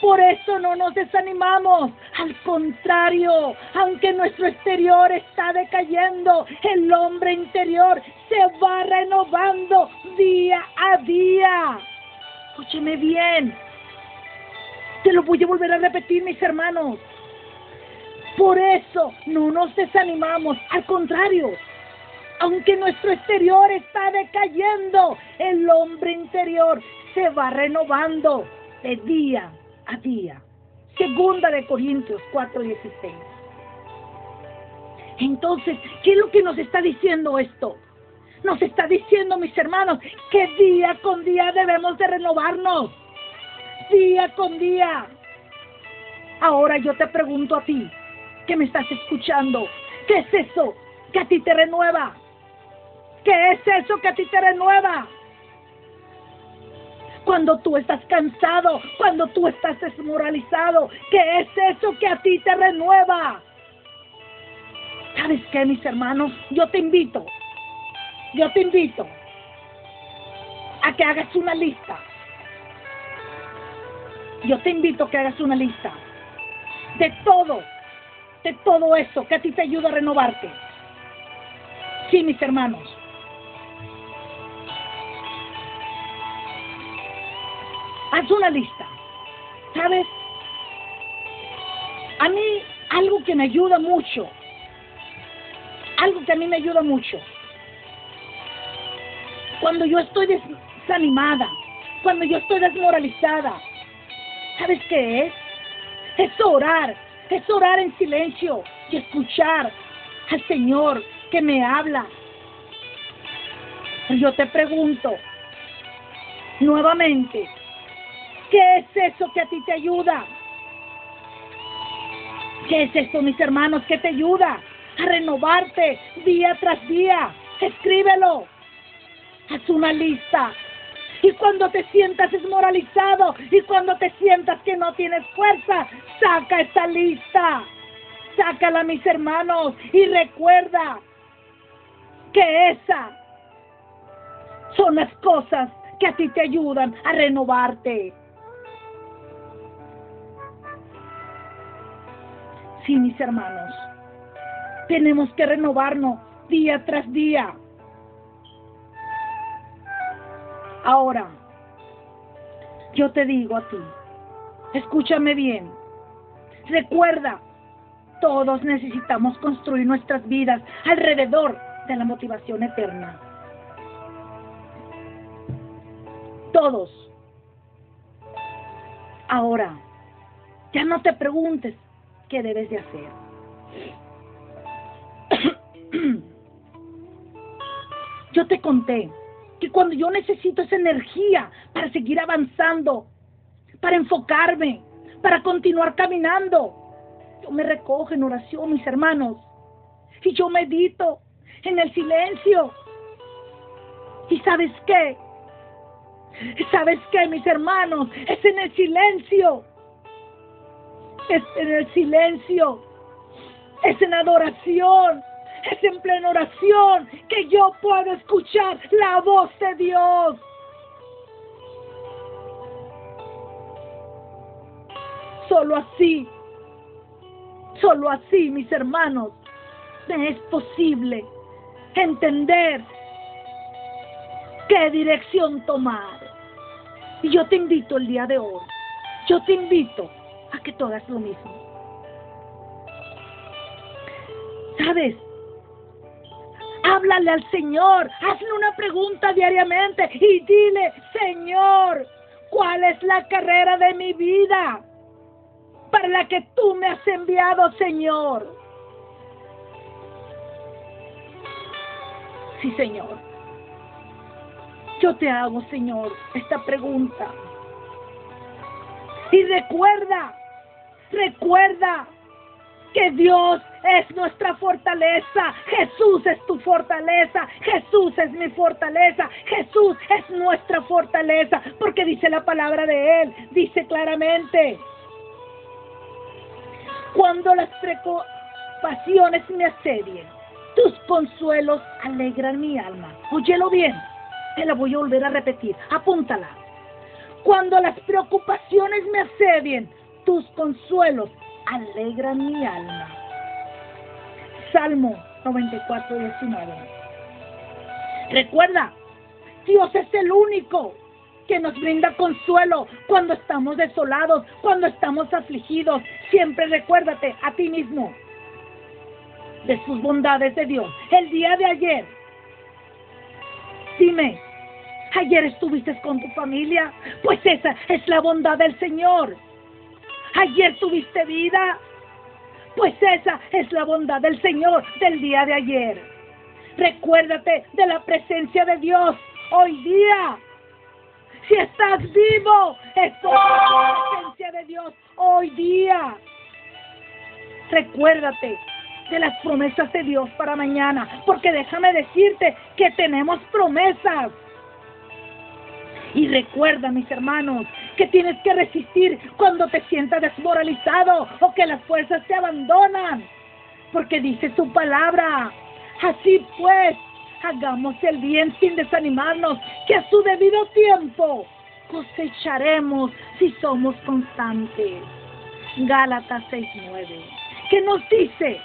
Speaker 1: Por eso no nos desanimamos. Al contrario, aunque nuestro exterior está decayendo, el hombre interior se va renovando día a día. Escúcheme bien. Te lo voy a volver a repetir, mis hermanos. Por eso no nos desanimamos, al contrario, aunque nuestro exterior está decayendo, el hombre interior se va renovando de día a día. Segunda de Corintios 4:16. Entonces, ¿qué es lo que nos está diciendo esto? Nos está diciendo, mis hermanos, que día con día debemos de renovarnos día con día. Ahora yo te pregunto a ti, que me estás escuchando, ¿qué es eso que a ti te renueva? ¿Qué es eso que a ti te renueva? Cuando tú estás cansado, cuando tú estás desmoralizado, ¿qué es eso que a ti te renueva? ¿Sabes qué, mis hermanos? Yo te invito, yo te invito a que hagas una lista yo te invito a que hagas una lista de todo de todo eso que a ti te ayuda a renovarte. Sí, mis hermanos. Haz una lista. ¿Sabes? A mí algo que me ayuda mucho, algo que a mí me ayuda mucho, cuando yo estoy desanimada, cuando yo estoy desmoralizada, ¿sabes qué es? Es orar, es orar en silencio y escuchar al Señor que me habla. Yo te pregunto nuevamente, ¿qué es eso que a ti te ayuda? ¿Qué es esto, mis hermanos, que te ayuda a renovarte día tras día? Escríbelo. Haz una lista. Y cuando te sientas desmoralizado y cuando te sientas que no tienes fuerza, saca esta lista. Sácala, mis hermanos, y recuerda que esas son las cosas que a ti te ayudan a renovarte. Sí, mis hermanos, tenemos que renovarnos día tras día. Ahora, yo te digo a ti, escúchame bien, recuerda, todos necesitamos construir nuestras vidas alrededor de la motivación eterna. Todos. Ahora, ya no te preguntes qué debes de hacer. Yo te conté que cuando yo necesito esa energía para seguir avanzando, para enfocarme, para continuar caminando, yo me recojo en oración, mis hermanos, y yo medito en el silencio. ¿Y sabes qué? ¿Sabes qué, mis hermanos? Es en el silencio. Es en el silencio. Es en adoración es en plena oración que yo puedo escuchar la voz de Dios. Solo así, solo así, mis hermanos, me es posible entender qué dirección tomar. Y yo te invito el día de hoy, yo te invito a que tú lo mismo. ¿Sabes? Háblale al Señor, hazle una pregunta diariamente y dile, Señor, ¿cuál es la carrera de mi vida para la que tú me has enviado, Señor? Sí, Señor. Yo te hago, Señor, esta pregunta. Y recuerda, recuerda que Dios es nuestra fortaleza. Jesús es tu fortaleza. Jesús es mi fortaleza. Jesús es nuestra fortaleza. Porque dice la palabra de Él. Dice claramente. Cuando las preocupaciones me asedien, tus consuelos alegran mi alma. Óyelo bien. Te la voy a volver a repetir. Apúntala. Cuando las preocupaciones me asedien, tus consuelos alegran mi alma. Salmo 94, 19. Recuerda, Dios es el único que nos brinda consuelo cuando estamos desolados, cuando estamos afligidos. Siempre recuérdate a ti mismo de sus bondades de Dios. El día de ayer, dime, ayer estuviste con tu familia, pues esa es la bondad del Señor. Ayer tuviste vida. Pues esa es la bondad del Señor del día de ayer. Recuérdate de la presencia de Dios hoy día. Si estás vivo, es por la presencia de Dios hoy día. Recuérdate de las promesas de Dios para mañana, porque déjame decirte que tenemos promesas. Y recuerda, mis hermanos, que tienes que resistir cuando te sientas desmoralizado o que las fuerzas te abandonan. Porque dice su palabra. Así pues, hagamos el bien sin desanimarnos, que a su debido tiempo cosecharemos si somos constantes. Gálatas 6:9. que nos dice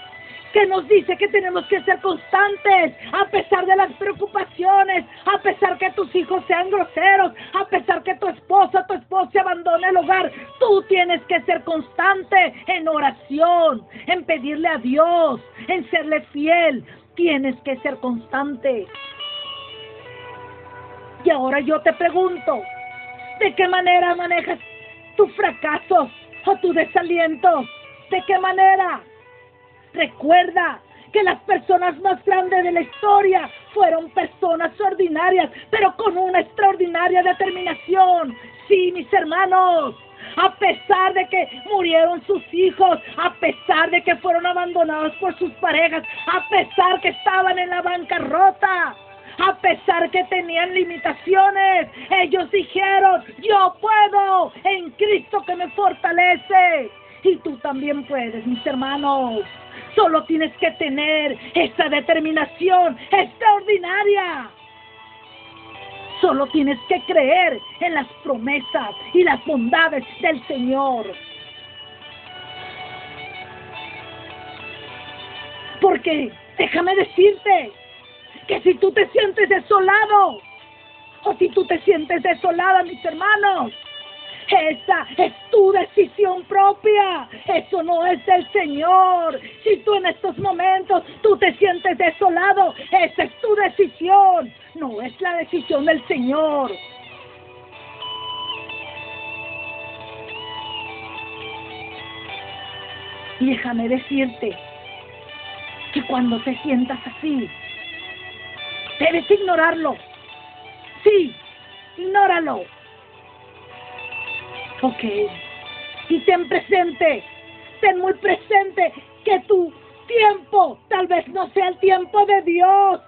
Speaker 1: que nos dice que tenemos que ser constantes a pesar de las preocupaciones, a pesar que tus hijos sean groseros, a pesar que tu esposa, tu esposa abandone el hogar. Tú tienes que ser constante en oración, en pedirle a Dios, en serle fiel. Tienes que ser constante. Y ahora yo te pregunto, ¿de qué manera manejas tus fracasos o tu desaliento? ¿De qué manera? Recuerda que las personas más grandes de la historia fueron personas ordinarias, pero con una extraordinaria determinación. Sí, mis hermanos, a pesar de que murieron sus hijos, a pesar de que fueron abandonados por sus parejas, a pesar que estaban en la bancarrota, a pesar que tenían limitaciones, ellos dijeron, yo puedo en Cristo que me fortalece. Y tú también puedes, mis hermanos. Solo tienes que tener esa determinación extraordinaria. Solo tienes que creer en las promesas y las bondades del Señor. Porque déjame decirte que si tú te sientes desolado, o si tú te sientes desolada, mis hermanos, esa es tu decisión propia. Eso no es del Señor. Si tú en estos momentos tú te sientes desolado, esa es tu decisión. No es la decisión del Señor. Déjame decirte que cuando te sientas así, debes ignorarlo. Sí, ignóralo Ok. Y ten presente, ten muy presente que tu tiempo tal vez no sea el tiempo de Dios,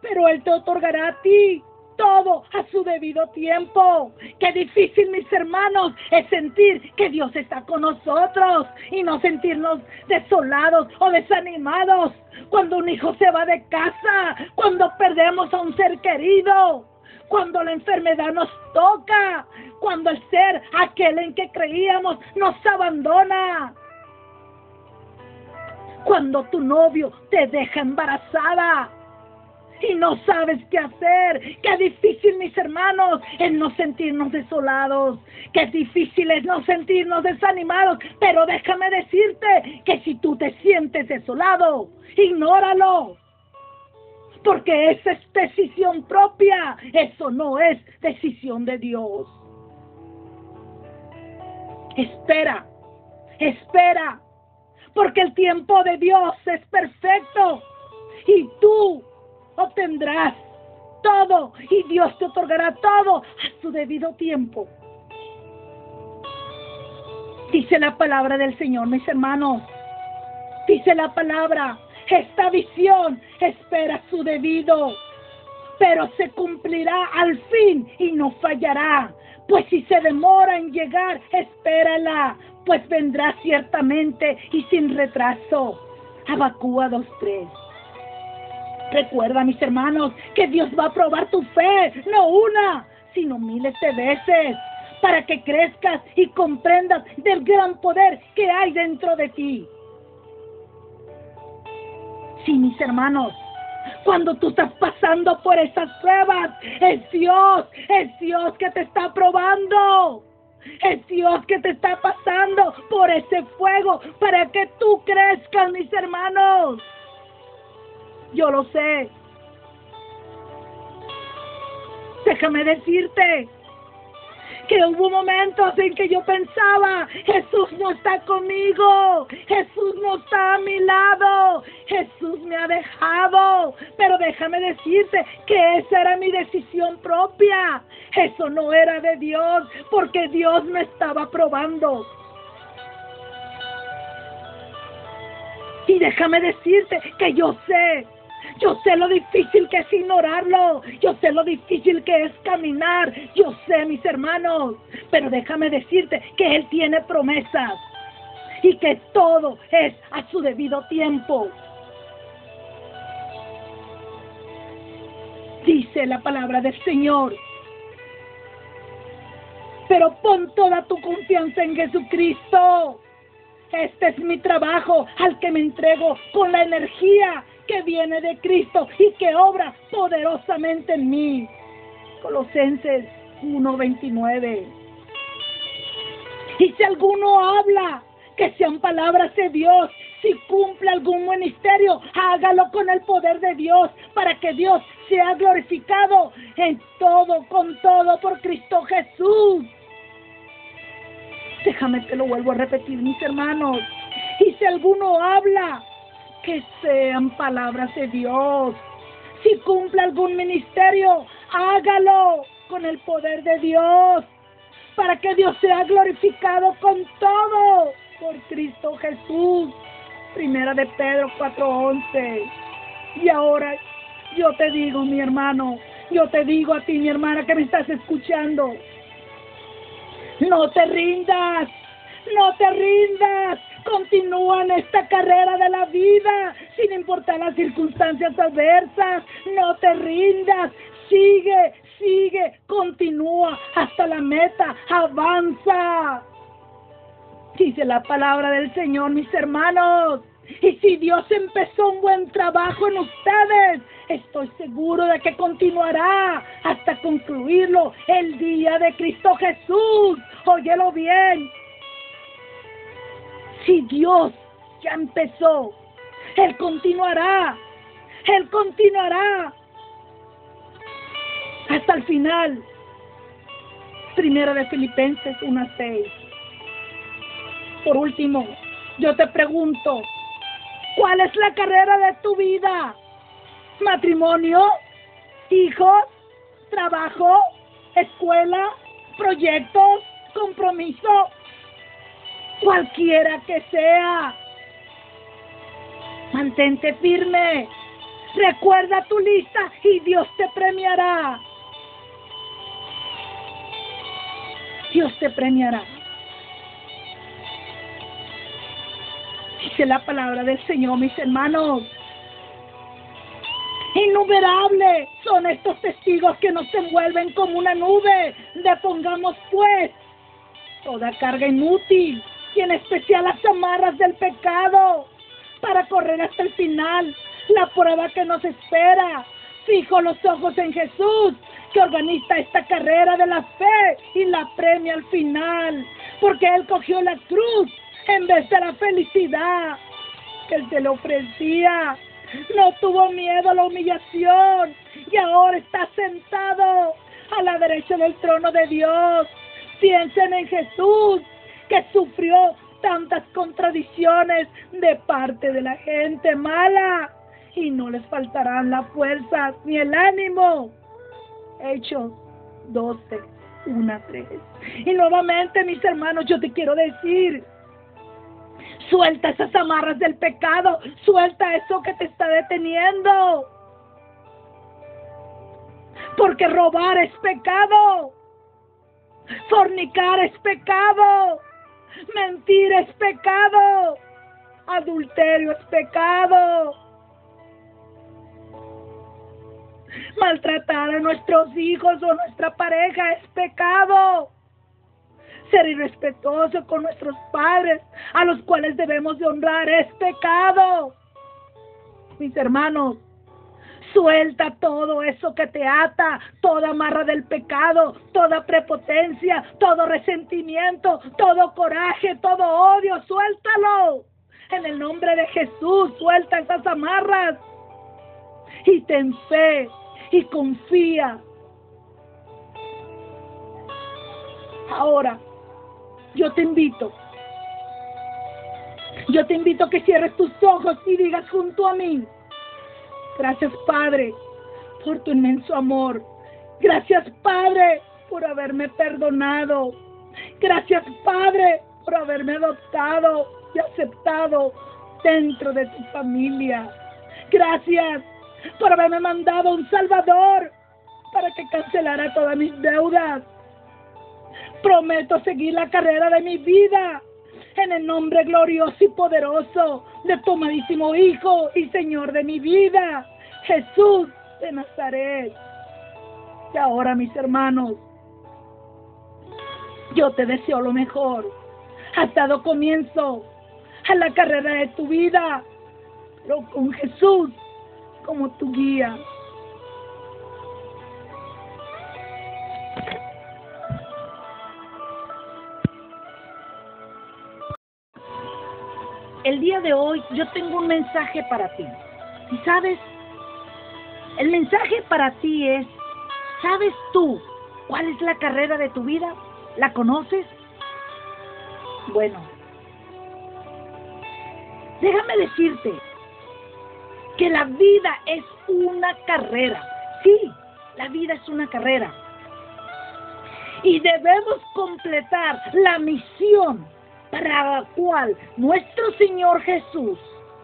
Speaker 1: pero Él te otorgará a ti todo a su debido tiempo. Qué difícil, mis hermanos, es sentir que Dios está con nosotros y no sentirnos desolados o desanimados cuando un hijo se va de casa, cuando perdemos a un ser querido cuando la enfermedad nos toca, cuando el ser, aquel en que creíamos, nos abandona. Cuando tu novio te deja embarazada y no sabes qué hacer. Qué difícil, mis hermanos, es no sentirnos desolados. Qué difícil es no sentirnos desanimados. Pero déjame decirte que si tú te sientes desolado, ignóralo porque esa es decisión propia, eso no es decisión de Dios. Espera, espera, porque el tiempo de Dios es perfecto y tú obtendrás todo y Dios te otorgará todo a su debido tiempo. Dice la palabra del Señor, mis hermanos. Dice la palabra esta visión espera su debido, pero se cumplirá al fin y no fallará. Pues si se demora en llegar, espérala, pues vendrá ciertamente y sin retraso. Abacúa 2.3. Recuerda, mis hermanos, que Dios va a probar tu fe, no una, sino miles de veces, para que crezcas y comprendas del gran poder que hay dentro de ti. Sí, mis hermanos, cuando tú estás pasando por esas pruebas, es Dios, es Dios que te está probando. Es Dios que te está pasando por ese fuego para que tú crezcas, mis hermanos. Yo lo sé. Déjame decirte que hubo momentos en que yo pensaba, Jesús no está conmigo, Jesús no está a mi lado, Jesús me ha dejado. Pero déjame decirte que esa era mi decisión propia, eso no era de Dios, porque Dios me estaba probando. Y déjame decirte que yo sé yo sé lo difícil que es ignorarlo. Yo sé lo difícil que es caminar. Yo sé, mis hermanos. Pero déjame decirte que Él tiene promesas. Y que todo es a su debido tiempo. Dice la palabra del Señor. Pero pon toda tu confianza en Jesucristo. Este es mi trabajo al que me entrego con la energía que viene de Cristo y que obra poderosamente en mí. Colosenses 1:29. Y si alguno habla, que sean palabras de Dios. Si cumple algún ministerio, hágalo con el poder de Dios, para que Dios sea glorificado en todo, con todo, por Cristo Jesús. Déjame que lo vuelvo a repetir, mis hermanos. Y si alguno habla, que sean palabras de Dios. Si cumple algún ministerio, hágalo con el poder de Dios, para que Dios sea glorificado con todo por Cristo Jesús. Primera de Pedro 4:11. Y ahora yo te digo, mi hermano, yo te digo a ti, mi hermana, que me estás escuchando. No te rindas, no te rindas. Continúa en esta carrera de la vida, sin importar las circunstancias adversas. No te rindas, sigue, sigue, continúa hasta la meta, avanza. Dice la palabra del Señor, mis hermanos. Y si Dios empezó un buen trabajo en ustedes, estoy seguro de que continuará hasta concluirlo el día de Cristo Jesús. Óyelo bien. Si Dios ya empezó, Él continuará. Él continuará hasta el final. Primero de Filipenses 1.6. Por último, yo te pregunto, ¿cuál es la carrera de tu vida? ¿Matrimonio? ¿Hijos? ¿Trabajo? ¿Escuela? ¿Proyectos? ¿Compromiso? Cualquiera que sea. Mantente firme. Recuerda tu lista y Dios te premiará. Dios te premiará. Dice la palabra del Señor, mis hermanos. Innumerables son estos testigos que nos envuelven como una nube. Depongamos pues toda carga inútil y en especial las amarras del pecado para correr hasta el final, la prueba que nos espera. Fijo los ojos en Jesús, que organiza esta carrera de la fe y la premia al final, porque Él cogió la cruz en vez de la felicidad que Él se le ofrecía. No tuvo miedo a la humillación y ahora está sentado a la derecha del trono de Dios. Piensen en Jesús que sufrió tantas contradicciones de parte de la gente mala y no les faltarán las fuerzas ni el ánimo Hechos 12, 1 3. Y nuevamente, mis hermanos, yo te quiero decir, suelta esas amarras del pecado, suelta eso que te está deteniendo. Porque robar es pecado, fornicar es pecado, mentir es pecado, adulterio es pecado. Maltratar a nuestros hijos o nuestra pareja es pecado. Ser irrespetuoso con nuestros padres, a los cuales debemos de honrar, es pecado. Mis hermanos, Suelta todo eso que te ata, toda amarra del pecado, toda prepotencia, todo resentimiento, todo coraje, todo odio, suéltalo. En el nombre de Jesús, suelta esas amarras y ten fe y confía. Ahora, yo te invito, yo te invito a que cierres tus ojos y digas junto a mí, gracias Padre por tu inmenso amor, gracias Padre por haberme perdonado, gracias Padre por haberme adoptado y aceptado dentro de tu familia. Gracias por haberme mandado un Salvador para que cancelara todas mis deudas. Prometo seguir la carrera de mi vida en el nombre glorioso y poderoso de tu amadísimo Hijo y Señor de mi vida, Jesús de Nazaret. Y ahora, mis hermanos, yo te deseo lo mejor. Has dado comienzo a la carrera de tu vida, pero con Jesús como tu guía. De hoy yo tengo un mensaje para ti. ¿Y sabes? El mensaje para ti es, ¿sabes tú cuál es la carrera de tu vida? ¿La conoces? Bueno, déjame decirte que la vida es una carrera. Sí, la vida es una carrera. Y debemos completar la misión para la cual nuestro Señor Jesús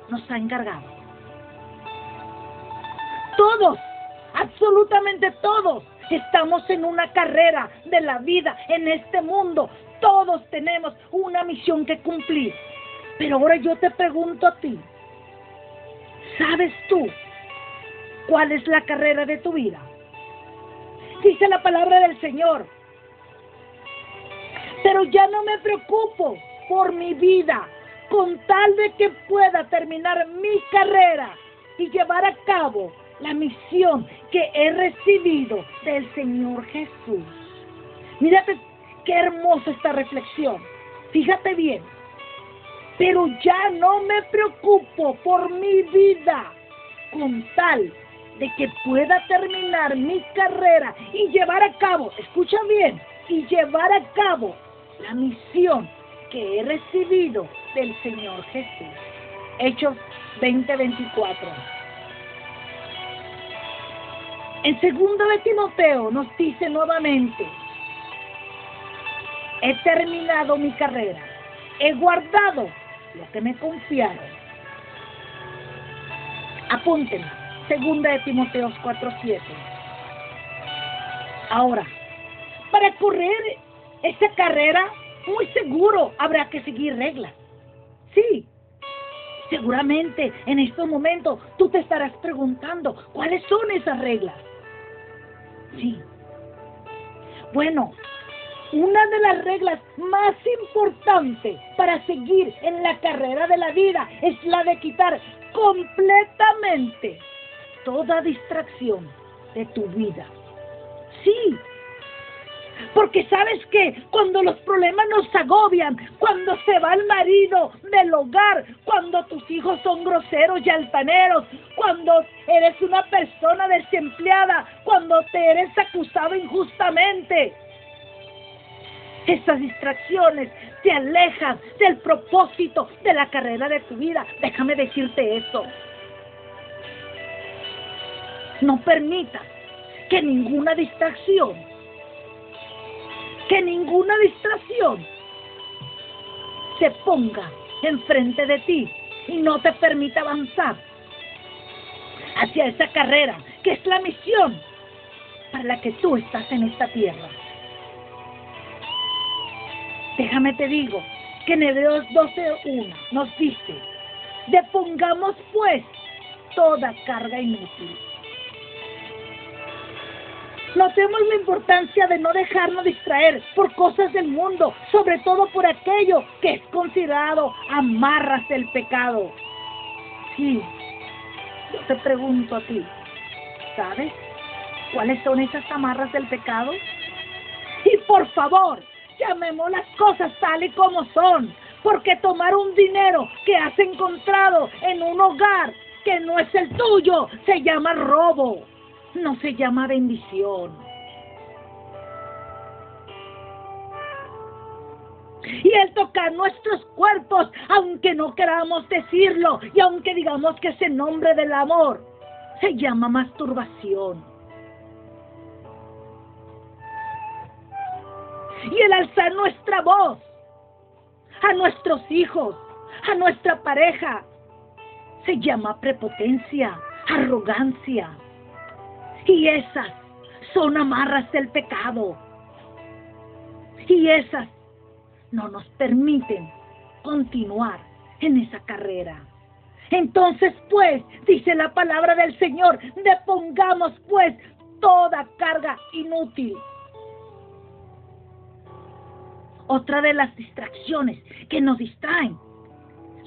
Speaker 1: nos ha encargado. Todos, absolutamente todos, estamos en una carrera de la vida en este mundo. Todos tenemos una misión que cumplir. Pero ahora yo te pregunto a ti, ¿sabes tú cuál es la carrera de tu vida? Dice la palabra del Señor. Pero ya no me preocupo por mi vida, con tal de que pueda terminar mi carrera y llevar a cabo la misión que he recibido del Señor Jesús. Mírate qué hermosa esta reflexión. Fíjate bien. Pero ya no me preocupo por mi vida con tal de que pueda terminar mi carrera y llevar a cabo, escucha bien, y llevar a cabo la misión que he recibido del Señor Jesús. Hechos 20:24. En segundo de Timoteo nos dice nuevamente, he terminado mi carrera, he guardado lo que me confiaron. Apúntenme, segunda de Timoteo 4:7. Ahora, para correr esa carrera muy seguro habrá que seguir reglas. Sí, seguramente en estos momentos tú te estarás preguntando cuáles son esas reglas. Sí. Bueno, una de las reglas más importantes para seguir en la carrera de la vida es la de quitar completamente toda distracción de tu vida. Sí, porque sabes que cuando los problemas nos agobian, cuando se va el marido del hogar, cuando tus hijos son groseros y altaneros, cuando eres una persona desempleada, cuando te eres acusado injustamente, esas distracciones te alejan del propósito de la carrera de tu vida. Déjame decirte eso. No permitas que ninguna distracción que ninguna distracción se ponga enfrente de ti y no te permita avanzar hacia esa carrera que es la misión para la que tú estás en esta tierra. Déjame te digo que en Hebreos 12.1 nos dice, depongamos pues toda carga inútil Notemos la importancia de no dejarnos distraer por cosas del mundo, sobre todo por aquello que es considerado amarras del pecado. Sí, yo te pregunto a ti, ¿sabes cuáles son esas amarras del pecado? Y por favor, llamemos las cosas tal y como son, porque tomar un dinero que has encontrado en un hogar que no es el tuyo se llama robo no se llama bendición. Y el tocar nuestros cuerpos, aunque no queramos decirlo y aunque digamos que es el nombre del amor, se llama masturbación. Y el alzar nuestra voz a nuestros hijos, a nuestra pareja, se llama prepotencia, arrogancia. Y esas son amarras del pecado. Y esas no nos permiten continuar en esa carrera. Entonces, pues, dice la palabra del Señor, depongamos pues toda carga inútil. Otra de las distracciones que nos distraen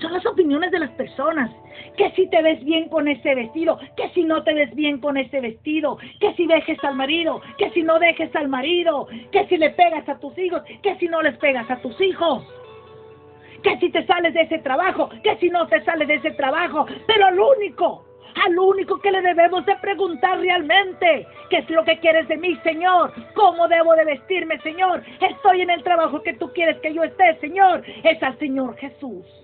Speaker 1: son las opiniones de las personas. Que si te ves bien con ese vestido, que si no te ves bien con ese vestido, que si dejes al marido, que si no dejes al marido, que si le pegas a tus hijos, que si no les pegas a tus hijos. Que si te sales de ese trabajo, que si no te sales de ese trabajo. Pero lo único al único que le debemos de preguntar realmente, ¿qué es lo que quieres de mí, Señor? ¿Cómo debo de vestirme, Señor? Estoy en el trabajo que tú quieres que yo esté, Señor. Es al Señor Jesús.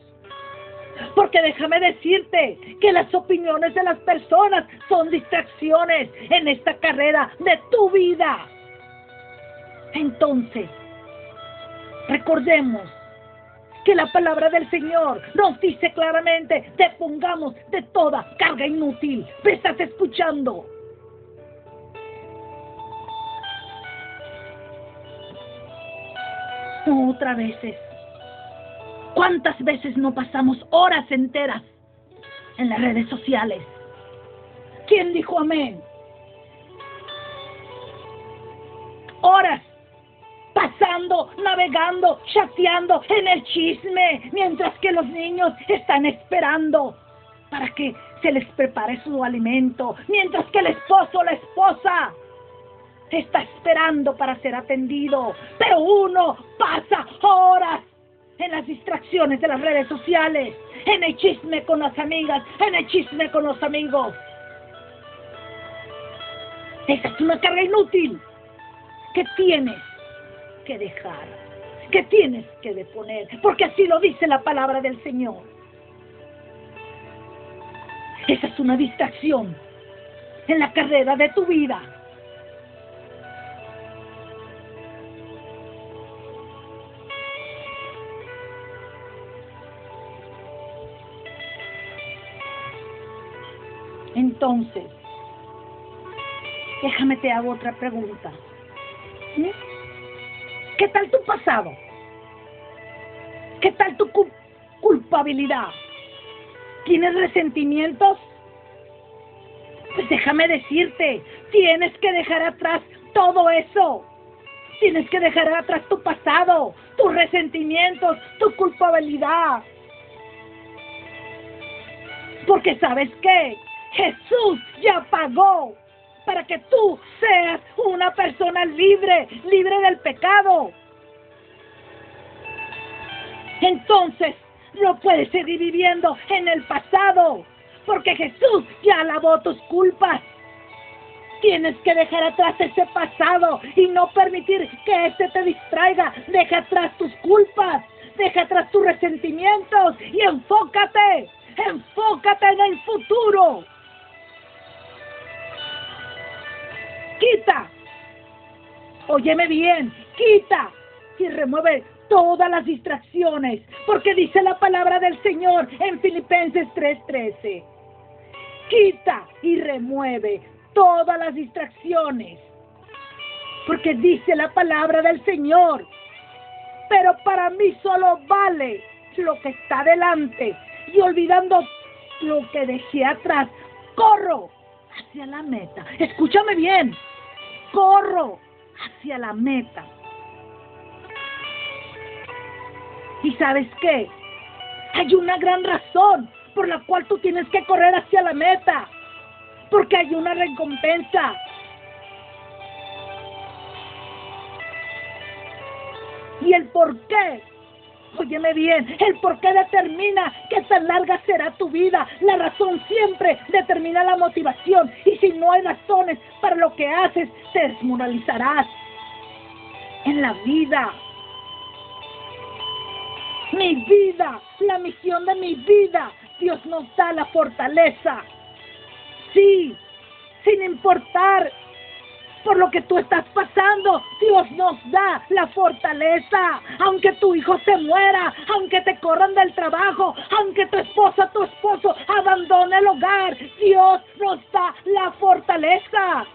Speaker 1: Porque déjame decirte que las opiniones de las personas son distracciones en esta carrera de tu vida. Entonces, recordemos que la palabra del Señor nos dice claramente, te pongamos de toda carga inútil. ¿Me estás escuchando? Otra veces. ¿Cuántas veces no pasamos horas enteras en las redes sociales? ¿Quién dijo amén? Horas pasando, navegando, chateando en el chisme, mientras que los niños están esperando para que se les prepare su alimento, mientras que el esposo o la esposa está esperando para ser atendido, pero uno pasa horas en las distracciones de las redes sociales, en el chisme con las amigas, en el chisme con los amigos. Esa es una carga inútil que tienes que dejar, que tienes que deponer, porque así lo dice la palabra del Señor. Esa es una distracción en la carrera de tu vida. Entonces, déjame te hago otra pregunta. ¿Qué tal tu pasado? ¿Qué tal tu culpabilidad? ¿Tienes resentimientos? Pues déjame decirte, tienes que dejar atrás todo eso. Tienes que dejar atrás tu pasado, tus resentimientos, tu culpabilidad. Porque sabes qué? Jesús ya pagó para que tú seas una persona libre, libre del pecado. Entonces, no puedes seguir viviendo en el pasado, porque Jesús ya lavó tus culpas. Tienes que dejar atrás ese pasado y no permitir que este te distraiga. Deja atrás tus culpas, deja atrás tus resentimientos y enfócate, enfócate en el futuro. Quita. Óyeme bien, quita y remueve todas las distracciones, porque dice la palabra del Señor en Filipenses 3:13. Quita y remueve todas las distracciones, porque dice la palabra del Señor. Pero para mí solo vale lo que está delante y olvidando lo que dejé atrás, corro hacia la meta. Escúchame bien, corro hacia la meta. ¿Y sabes qué? Hay una gran razón por la cual tú tienes que correr hacia la meta. Porque hay una recompensa. ¿Y el por qué? Óyeme bien, el por qué determina qué tan larga será tu vida. La razón siempre determina la motivación. Y si no hay razones para lo que haces, te desmoralizarás en la vida. Mi vida, la misión de mi vida, Dios nos da la fortaleza. Sí, sin importar por lo que tú estás pasando, Dios nos da la fortaleza. Aunque tu hijo se muera, aunque te corran del trabajo, aunque tu esposa, tu esposo abandone el hogar, Dios nos da la fortaleza.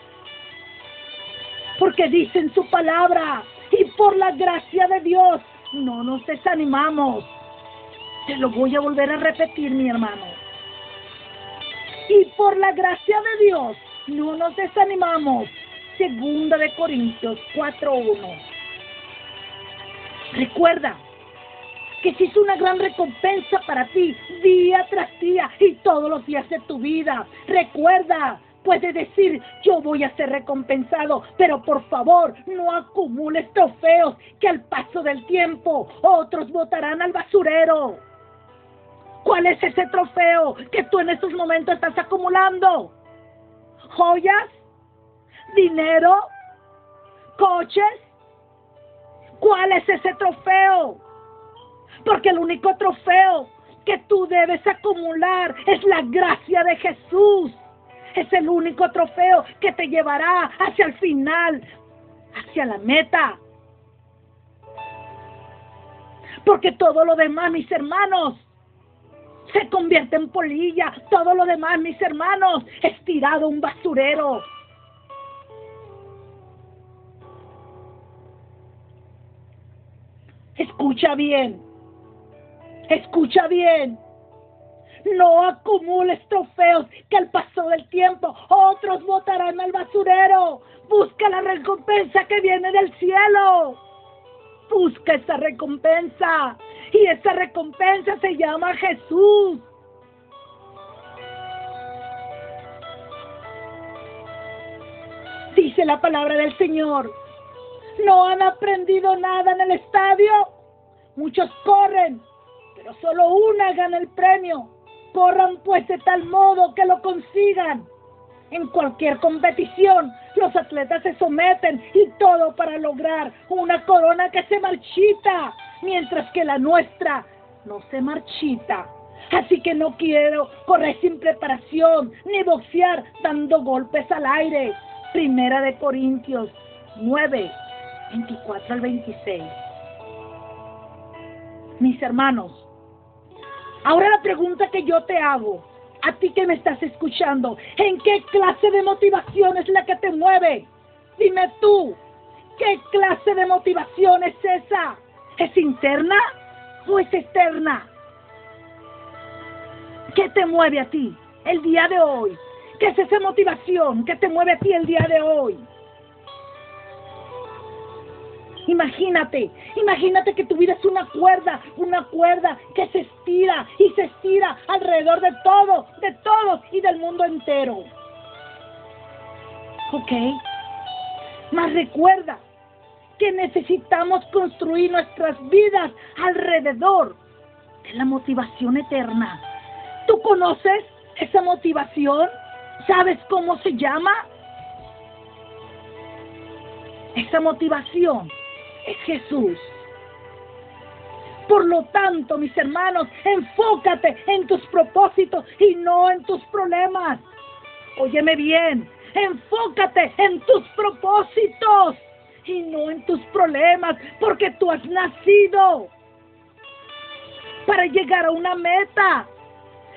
Speaker 1: Porque dice en su palabra, y por la gracia de Dios, no nos desanimamos. Te lo voy a volver a repetir, mi hermano. Y por la gracia de Dios, no nos desanimamos Segunda de Corintios 4.1. Recuerda que existe una gran recompensa para ti día tras día y todos los días de tu vida. Recuerda, puedes decir, yo voy a ser recompensado, pero por favor no acumules trofeos que al paso del tiempo otros botarán al basurero. ¿Cuál es ese trofeo que tú en estos momentos estás acumulando? ¿Joyas? ¿Dinero? ¿Coches? ¿Cuál es ese trofeo? Porque el único trofeo que tú debes acumular es la gracia de Jesús. Es el único trofeo que te llevará hacia el final, hacia la meta. Porque todo lo demás, mis hermanos, se convierte en polilla. Todo lo demás, mis hermanos, es tirado un basurero. Escucha bien. Escucha bien. No acumules trofeos que al paso del tiempo otros botarán al basurero. Busca la recompensa que viene del cielo. Busca esa recompensa. Y esa recompensa se llama Jesús. Dice la palabra del Señor. ¿No han aprendido nada en el estadio? Muchos corren, pero solo una gana el premio. Corran pues de tal modo que lo consigan. En cualquier competición, los atletas se someten y todo para lograr una corona que se marchita, mientras que la nuestra no se marchita. Así que no quiero correr sin preparación ni boxear dando golpes al aire. Primera de Corintios 9, 24 al 26. Mis hermanos, Ahora la pregunta que yo te hago, a ti que me estás escuchando, ¿en qué clase de motivación es la que te mueve? Dime tú, ¿qué clase de motivación es esa? ¿Es interna o es externa? ¿Qué te mueve a ti el día de hoy? ¿Qué es esa motivación que te mueve a ti el día de hoy? Imagínate, imagínate que tu vida es una cuerda, una cuerda que se estira y se estira alrededor de todo, de todos y del mundo entero. ¿Ok? Mas recuerda que necesitamos construir nuestras vidas alrededor de la motivación eterna. ¿Tú conoces esa motivación? ¿Sabes cómo se llama? Esa motivación es Jesús. Por lo tanto, mis hermanos, enfócate en tus propósitos y no en tus problemas. Óyeme bien, enfócate en tus propósitos y no en tus problemas, porque tú has nacido para llegar a una meta.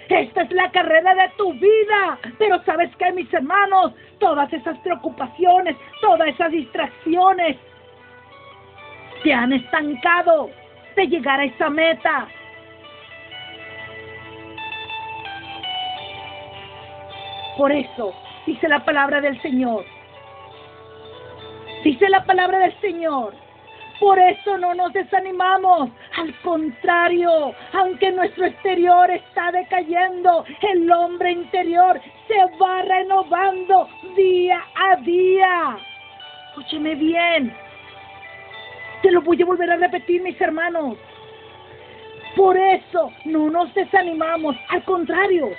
Speaker 1: Esta es la carrera de tu vida. Pero sabes que, mis hermanos, todas esas preocupaciones, todas esas distracciones, te han estancado de llegar a esa meta. Por eso dice la palabra del Señor. Dice la palabra del Señor. Por eso no nos desanimamos. Al contrario, aunque nuestro exterior está decayendo, el hombre interior se va renovando día a día. Escúcheme bien. Te lo voy a volver a repetir, mis hermanos. Por eso no nos desanimamos, al contrario,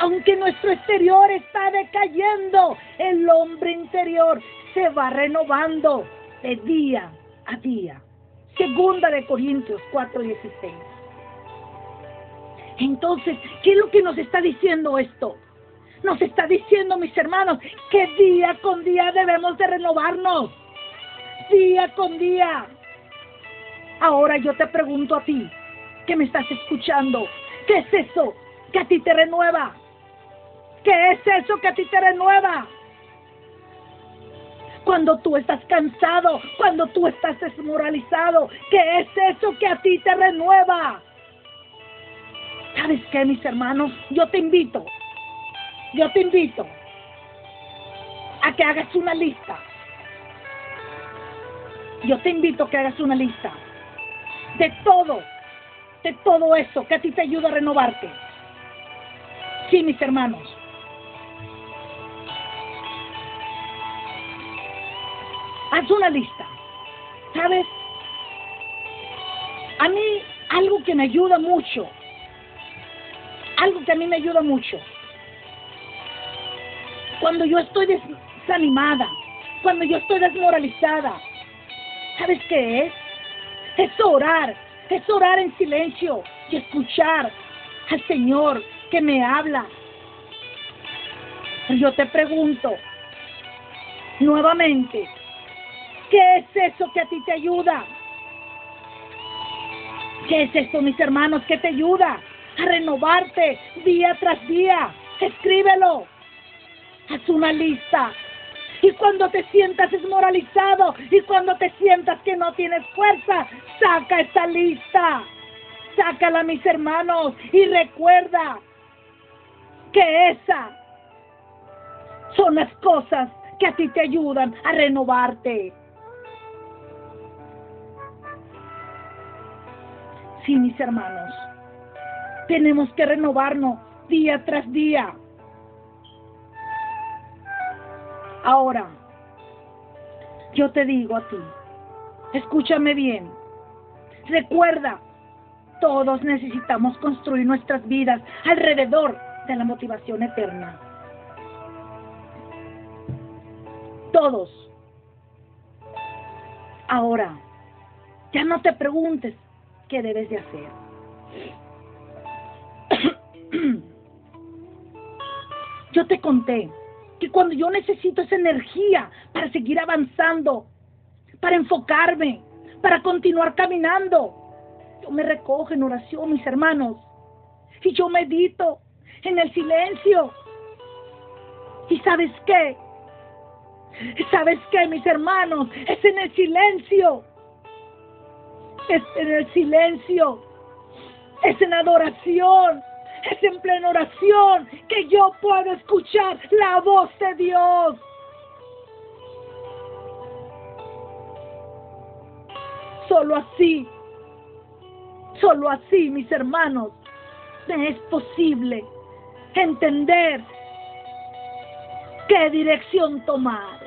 Speaker 1: aunque nuestro exterior está decayendo, el hombre interior se va renovando de día a día. Segunda de Corintios 4:16. Entonces, ¿qué es lo que nos está diciendo esto? Nos está diciendo, mis hermanos, que día con día debemos de renovarnos día con día. Ahora yo te pregunto a ti, que me estás escuchando, ¿qué es eso que a ti te renueva? ¿Qué es eso que a ti te renueva? Cuando tú estás cansado, cuando tú estás desmoralizado, ¿qué es eso que a ti te renueva? ¿Sabes qué, mis hermanos? Yo te invito, yo te invito a que hagas una lista yo te invito a que hagas una lista de todo recuérdate todo eso que a ti te ayuda a renovarte. Sí, mis hermanos. Haz una lista. ¿Sabes? A mí algo que me ayuda mucho, algo que a mí me ayuda mucho, cuando yo estoy desanimada, cuando yo estoy desmoralizada, ¿sabes qué es? Es orar, es orar en silencio y escuchar al Señor que me habla. Yo te pregunto nuevamente, ¿qué es eso que a ti te ayuda? ¿Qué es esto, mis hermanos, que te ayuda a renovarte día tras día? Escríbelo. Haz una lista. Y cuando te sientas desmoralizado y cuando te sientas que no tienes fuerza, saca esta lista. Sácala, mis hermanos, y recuerda que esas son las cosas que a ti te ayudan a renovarte. Sí, mis hermanos, tenemos que renovarnos día tras día. Ahora, yo te digo a ti, escúchame bien, recuerda, todos necesitamos construir nuestras vidas alrededor de la motivación eterna. Todos. Ahora, ya no te preguntes qué debes de hacer. Yo te conté que cuando yo necesito esa energía para seguir avanzando, para enfocarme, para continuar caminando, yo me recojo en oración, mis hermanos, y yo medito en el silencio. ¿Y sabes qué? ¿Sabes qué, mis hermanos? Es en el silencio. Es en el silencio. Es en adoración. Es en plena oración que yo puedo escuchar la voz de Dios. Solo así, solo así, mis hermanos, me es posible entender qué dirección tomar.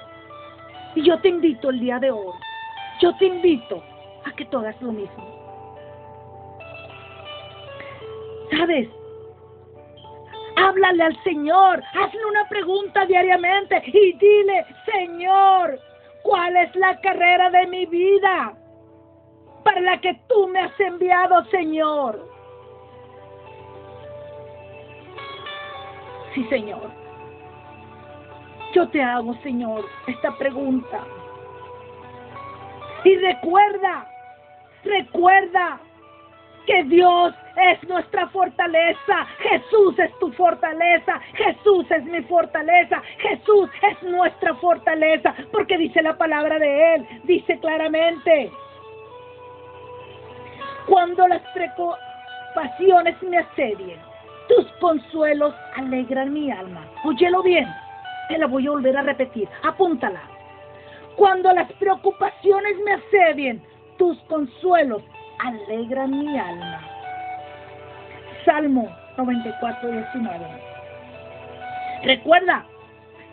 Speaker 1: Y yo te invito el día de hoy, yo te invito a que tú lo mismo. ¿Sabes? Háblale al Señor, hazle una pregunta diariamente y dile, Señor, ¿cuál es la carrera de mi vida para la que tú me has enviado, Señor? Sí, Señor. Yo te hago, Señor, esta pregunta. Y recuerda, recuerda que Dios es nuestra fortaleza. Jesús es tu fortaleza. Jesús es mi fortaleza. Jesús es nuestra fortaleza. Porque dice la palabra de Él. Dice claramente. Cuando las preocupaciones me asedien, tus consuelos alegran mi alma. Óyelo bien. Te la voy a volver a repetir. Apúntala. Cuando las preocupaciones me asedien, tus consuelos alegran mi alma. Salmo 94, 19. Recuerda,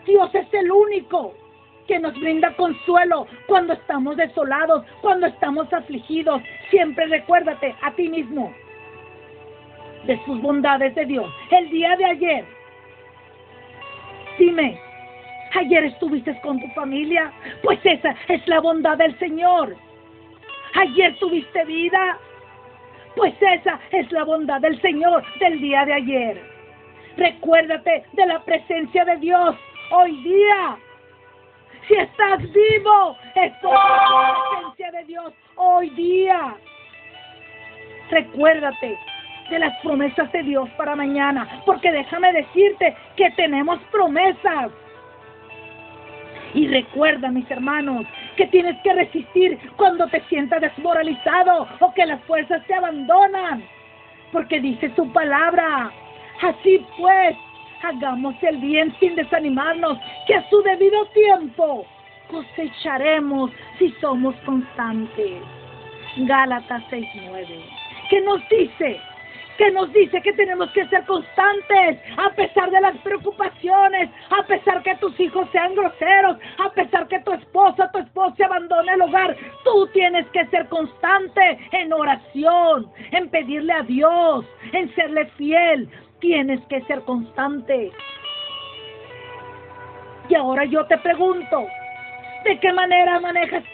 Speaker 1: Dios es el único que nos brinda consuelo cuando estamos desolados, cuando estamos afligidos. Siempre recuérdate a ti mismo de sus bondades de Dios. El día de ayer, dime, ayer estuviste con tu familia, pues esa es la bondad del Señor. Ayer tuviste vida, pues esa es la bondad del Señor del día de ayer. Recuérdate de la presencia de Dios hoy día. Si estás vivo, es por la presencia de Dios hoy día. Recuérdate de las promesas de Dios para mañana, porque déjame decirte que tenemos promesas. Y recuerda, mis hermanos, que tienes que resistir cuando te sientas desmoralizado o que las fuerzas te abandonan. Porque dice su palabra. Así pues, hagamos el bien sin desanimarnos, que a su debido tiempo cosecharemos si somos constantes. Gálatas 6:9. que nos dice que nos dice que tenemos que ser constantes a pesar de las preocupaciones, a pesar que tus hijos sean groseros, a pesar que tu esposa, tu esposo se abandone el hogar. Tú tienes que ser constante en oración, en pedirle a Dios, en serle fiel. Tienes que ser constante. Y ahora yo te pregunto, ¿de qué manera manejas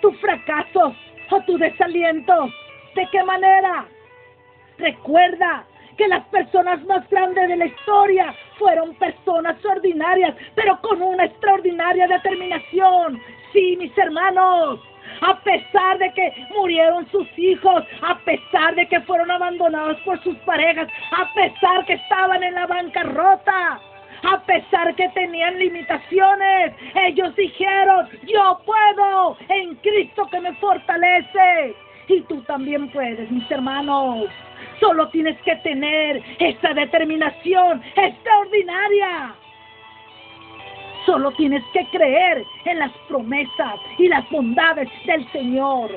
Speaker 1: tus fracasos o tus desalientos? ¿De qué manera? Recuerda que las personas más grandes de la historia fueron personas ordinarias, pero con una extraordinaria determinación. Sí, mis hermanos, a pesar de que murieron sus hijos, a pesar de que fueron abandonados por sus parejas, a pesar que estaban en la bancarrota, a pesar que tenían limitaciones, ellos dijeron, yo puedo en Cristo que me fortalece. Y tú también puedes, mis hermanos. Solo tienes que tener esa determinación extraordinaria. Solo tienes que creer en las promesas y las bondades del Señor.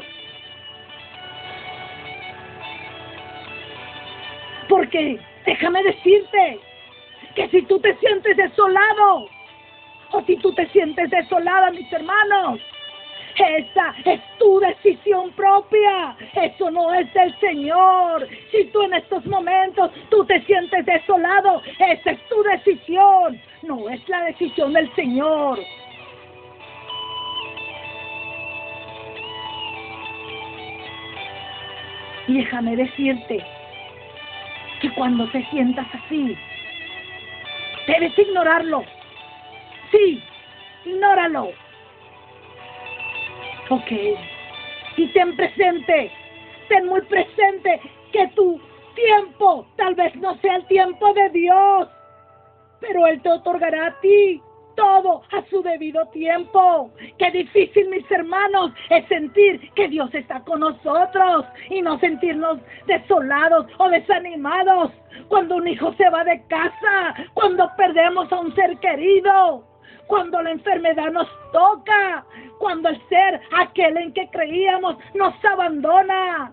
Speaker 1: Porque déjame decirte que si tú te sientes desolado, o si tú te sientes desolada, mis hermanos, esa es tu decisión propia. Eso no es del Señor. Si tú en estos momentos tú te sientes desolado, esa es tu decisión. No es la decisión del Señor. Déjame decirte que cuando te sientas así, debes ignorarlo. Sí, ignóralo. Ok. Y ten presente, ten muy presente que tu tiempo tal vez no sea el tiempo de Dios, pero Él te otorgará a ti todo a su debido tiempo. Qué difícil, mis hermanos, es sentir que Dios está con nosotros y no sentirnos desolados o desanimados cuando un hijo se va de casa, cuando perdemos a un ser querido cuando la enfermedad nos toca, cuando el ser, aquel en que creíamos, nos abandona.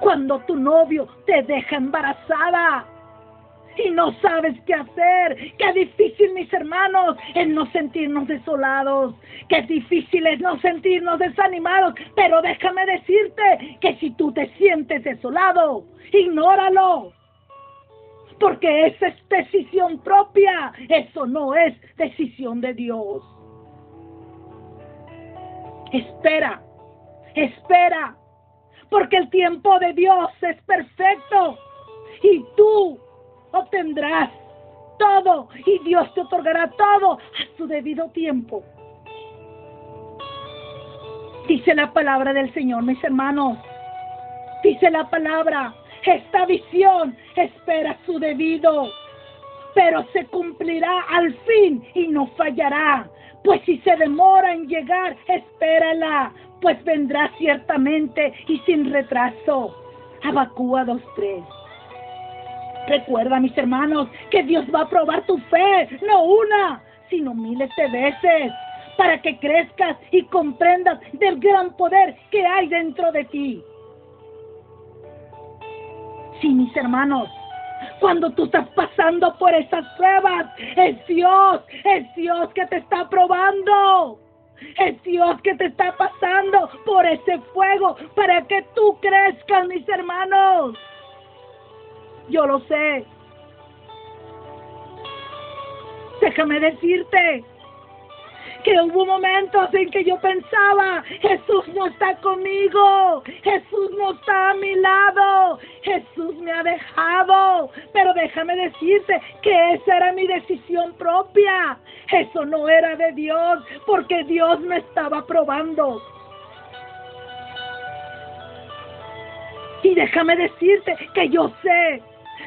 Speaker 1: Cuando tu novio te deja embarazada y no sabes qué hacer. Qué difícil, mis hermanos, es no sentirnos desolados. Qué difícil es no sentirnos desanimados. Pero déjame decirte que si tú te sientes desolado, ignóralo porque esa es decisión propia, eso no es decisión de Dios. Espera, espera, porque el tiempo de Dios es perfecto y tú obtendrás todo y Dios te otorgará todo a su debido tiempo. Dice la palabra del Señor, mis hermanos. Dice la palabra esta visión espera su debido, pero se cumplirá al fin y no fallará. Pues si se demora en llegar, espérala, pues vendrá ciertamente y sin retraso. Abacúa 2.3. Recuerda, mis hermanos, que Dios va a probar tu fe, no una, sino miles de veces, para que crezcas y comprendas del gran poder que hay dentro de ti. Sí, mis hermanos, cuando tú estás pasando por esas pruebas, es Dios, es Dios que te está probando. Es Dios que te está pasando por ese fuego para que tú crezcas, mis hermanos. Yo lo sé. Déjame decirte que hubo momentos en que yo pensaba, Jesús no está conmigo, Jesús no está a mi lado, Jesús me ha dejado. Pero déjame decirte que esa era mi decisión propia, eso no era de Dios, porque Dios me estaba probando. Y déjame decirte que yo sé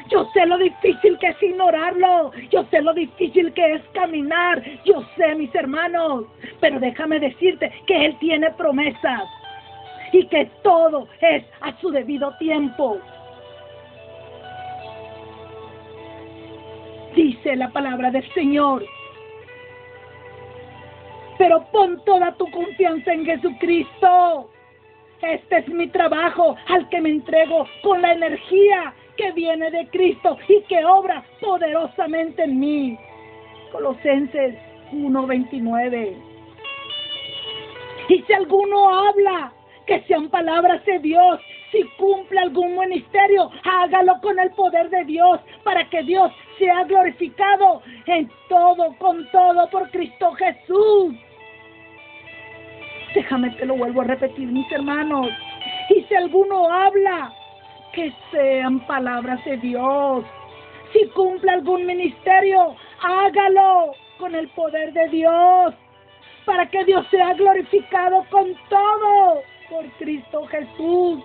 Speaker 1: yo sé lo difícil que es ignorarlo. Yo sé lo difícil que es caminar. Yo sé, mis hermanos. Pero déjame decirte que Él tiene promesas. Y que todo es a su debido tiempo. Dice la palabra del Señor. Pero pon toda tu confianza en Jesucristo. Este es mi trabajo al que me entrego con la energía que viene de Cristo y que obra poderosamente en mí. Colosenses 1:29. Y si alguno habla, que sean palabras de Dios. Si cumple algún ministerio, hágalo con el poder de Dios, para que Dios sea glorificado en todo, con todo, por Cristo Jesús. Déjame te lo vuelvo a repetir, mis hermanos. Y si alguno habla, que sean palabras de Dios. Si cumple algún ministerio, hágalo con el poder de Dios, para que Dios sea glorificado con todo por Cristo Jesús.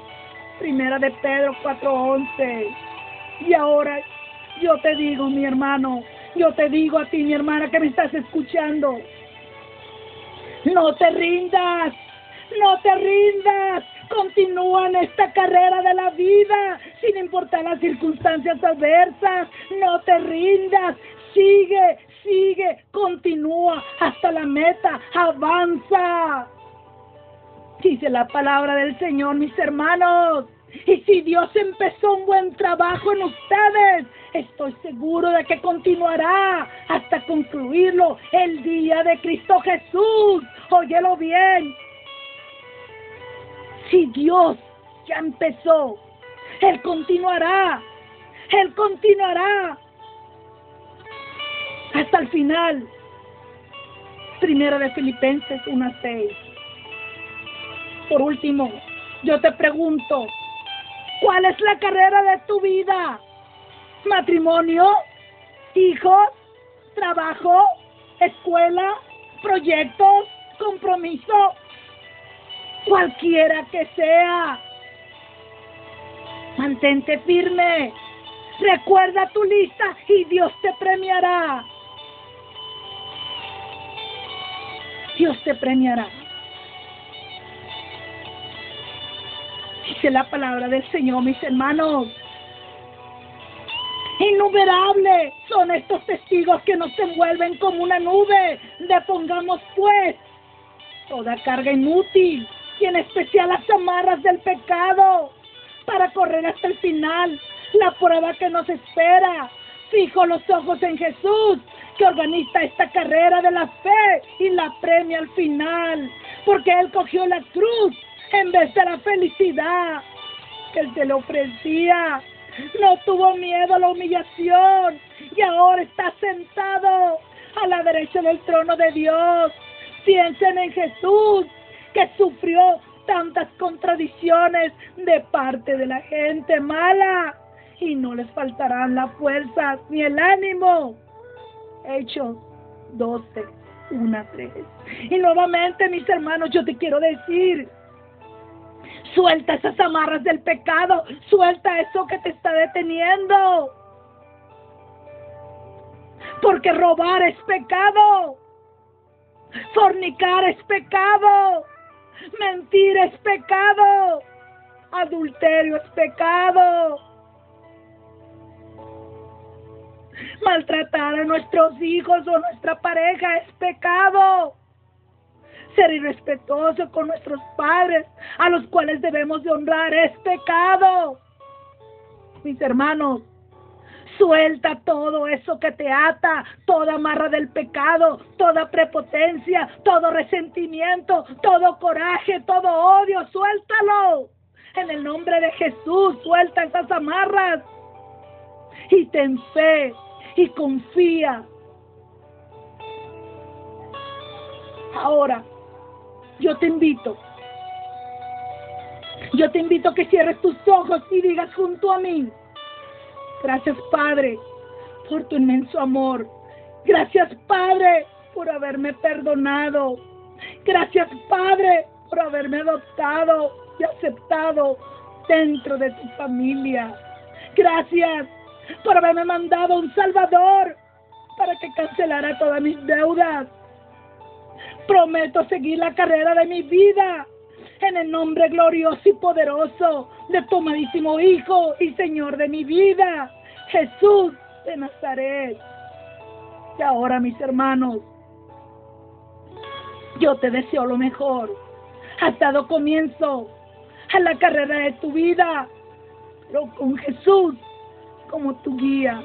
Speaker 1: Primera de Pedro 4:11. Y ahora yo te digo, mi hermano, yo te digo a ti, mi hermana, que me estás escuchando. No te rindas, no te rindas. Continúa en esta carrera de la vida, sin importar las circunstancias adversas. No te rindas, sigue, sigue, continúa hasta la meta, avanza. Dice la palabra del Señor, mis hermanos. Y si Dios empezó un buen trabajo en ustedes, estoy seguro de que continuará hasta concluirlo el día de Cristo Jesús. Óyelo bien. Si Dios ya empezó, Él continuará. Él continuará hasta el final. Primero de Filipenses 1.6. Por último, yo te pregunto, ¿cuál es la carrera de tu vida? ¿Matrimonio? ¿Hijos? ¿Trabajo? ¿Escuela? ¿Proyectos? ¿Compromiso? Cualquiera que sea. Mantente firme. Recuerda tu lista y Dios te premiará. Dios te premiará. Dice la palabra del Señor, mis hermanos. Innumerables son estos testigos que nos envuelven como una nube. Depongamos pues toda carga inútil y en especial las amarras del pecado para correr hasta el final, la prueba que nos espera. Fijo los ojos en Jesús, que organiza esta carrera de la fe y la premia al final, porque Él cogió la cruz en vez de la felicidad que Él se le ofrecía. No tuvo miedo a la humillación y ahora está sentado a la derecha del trono de Dios. Piensen en Jesús, que sufrió tantas contradicciones de parte de la gente mala y no les faltarán las fuerzas ni el ánimo. Hechos 12, 1 3. Y nuevamente, mis hermanos, yo te quiero decir, suelta esas amarras del pecado, suelta eso que te está deteniendo. Porque robar es pecado, fornicar es pecado, mentir es pecado, adulterio es pecado. Maltratar a nuestros hijos o nuestra pareja es pecado. Ser irrespetuoso con nuestros padres, a los cuales debemos de honrar, es pecado. Mis hermanos, Suelta todo eso que te ata, toda amarra del pecado, toda prepotencia, todo resentimiento, todo coraje, todo odio, suéltalo. En el nombre de Jesús, suelta esas amarras. Y ten fe y confía. Ahora, yo te invito. Yo te invito a que cierres tus ojos y digas junto a mí. Gracias, Padre, por tu inmenso amor. Gracias, Padre, por haberme perdonado. Gracias, Padre, por haberme adoptado y aceptado dentro de tu familia. Gracias por haberme mandado un Salvador para que cancelara todas mis deudas. Prometo seguir la carrera de mi vida en el nombre glorioso y poderoso de tu amadísimo Hijo y Señor de mi vida, Jesús de Nazaret. Y ahora, mis hermanos, yo te deseo lo mejor. Has dado comienzo a la carrera de tu vida, pero con Jesús como tu guía.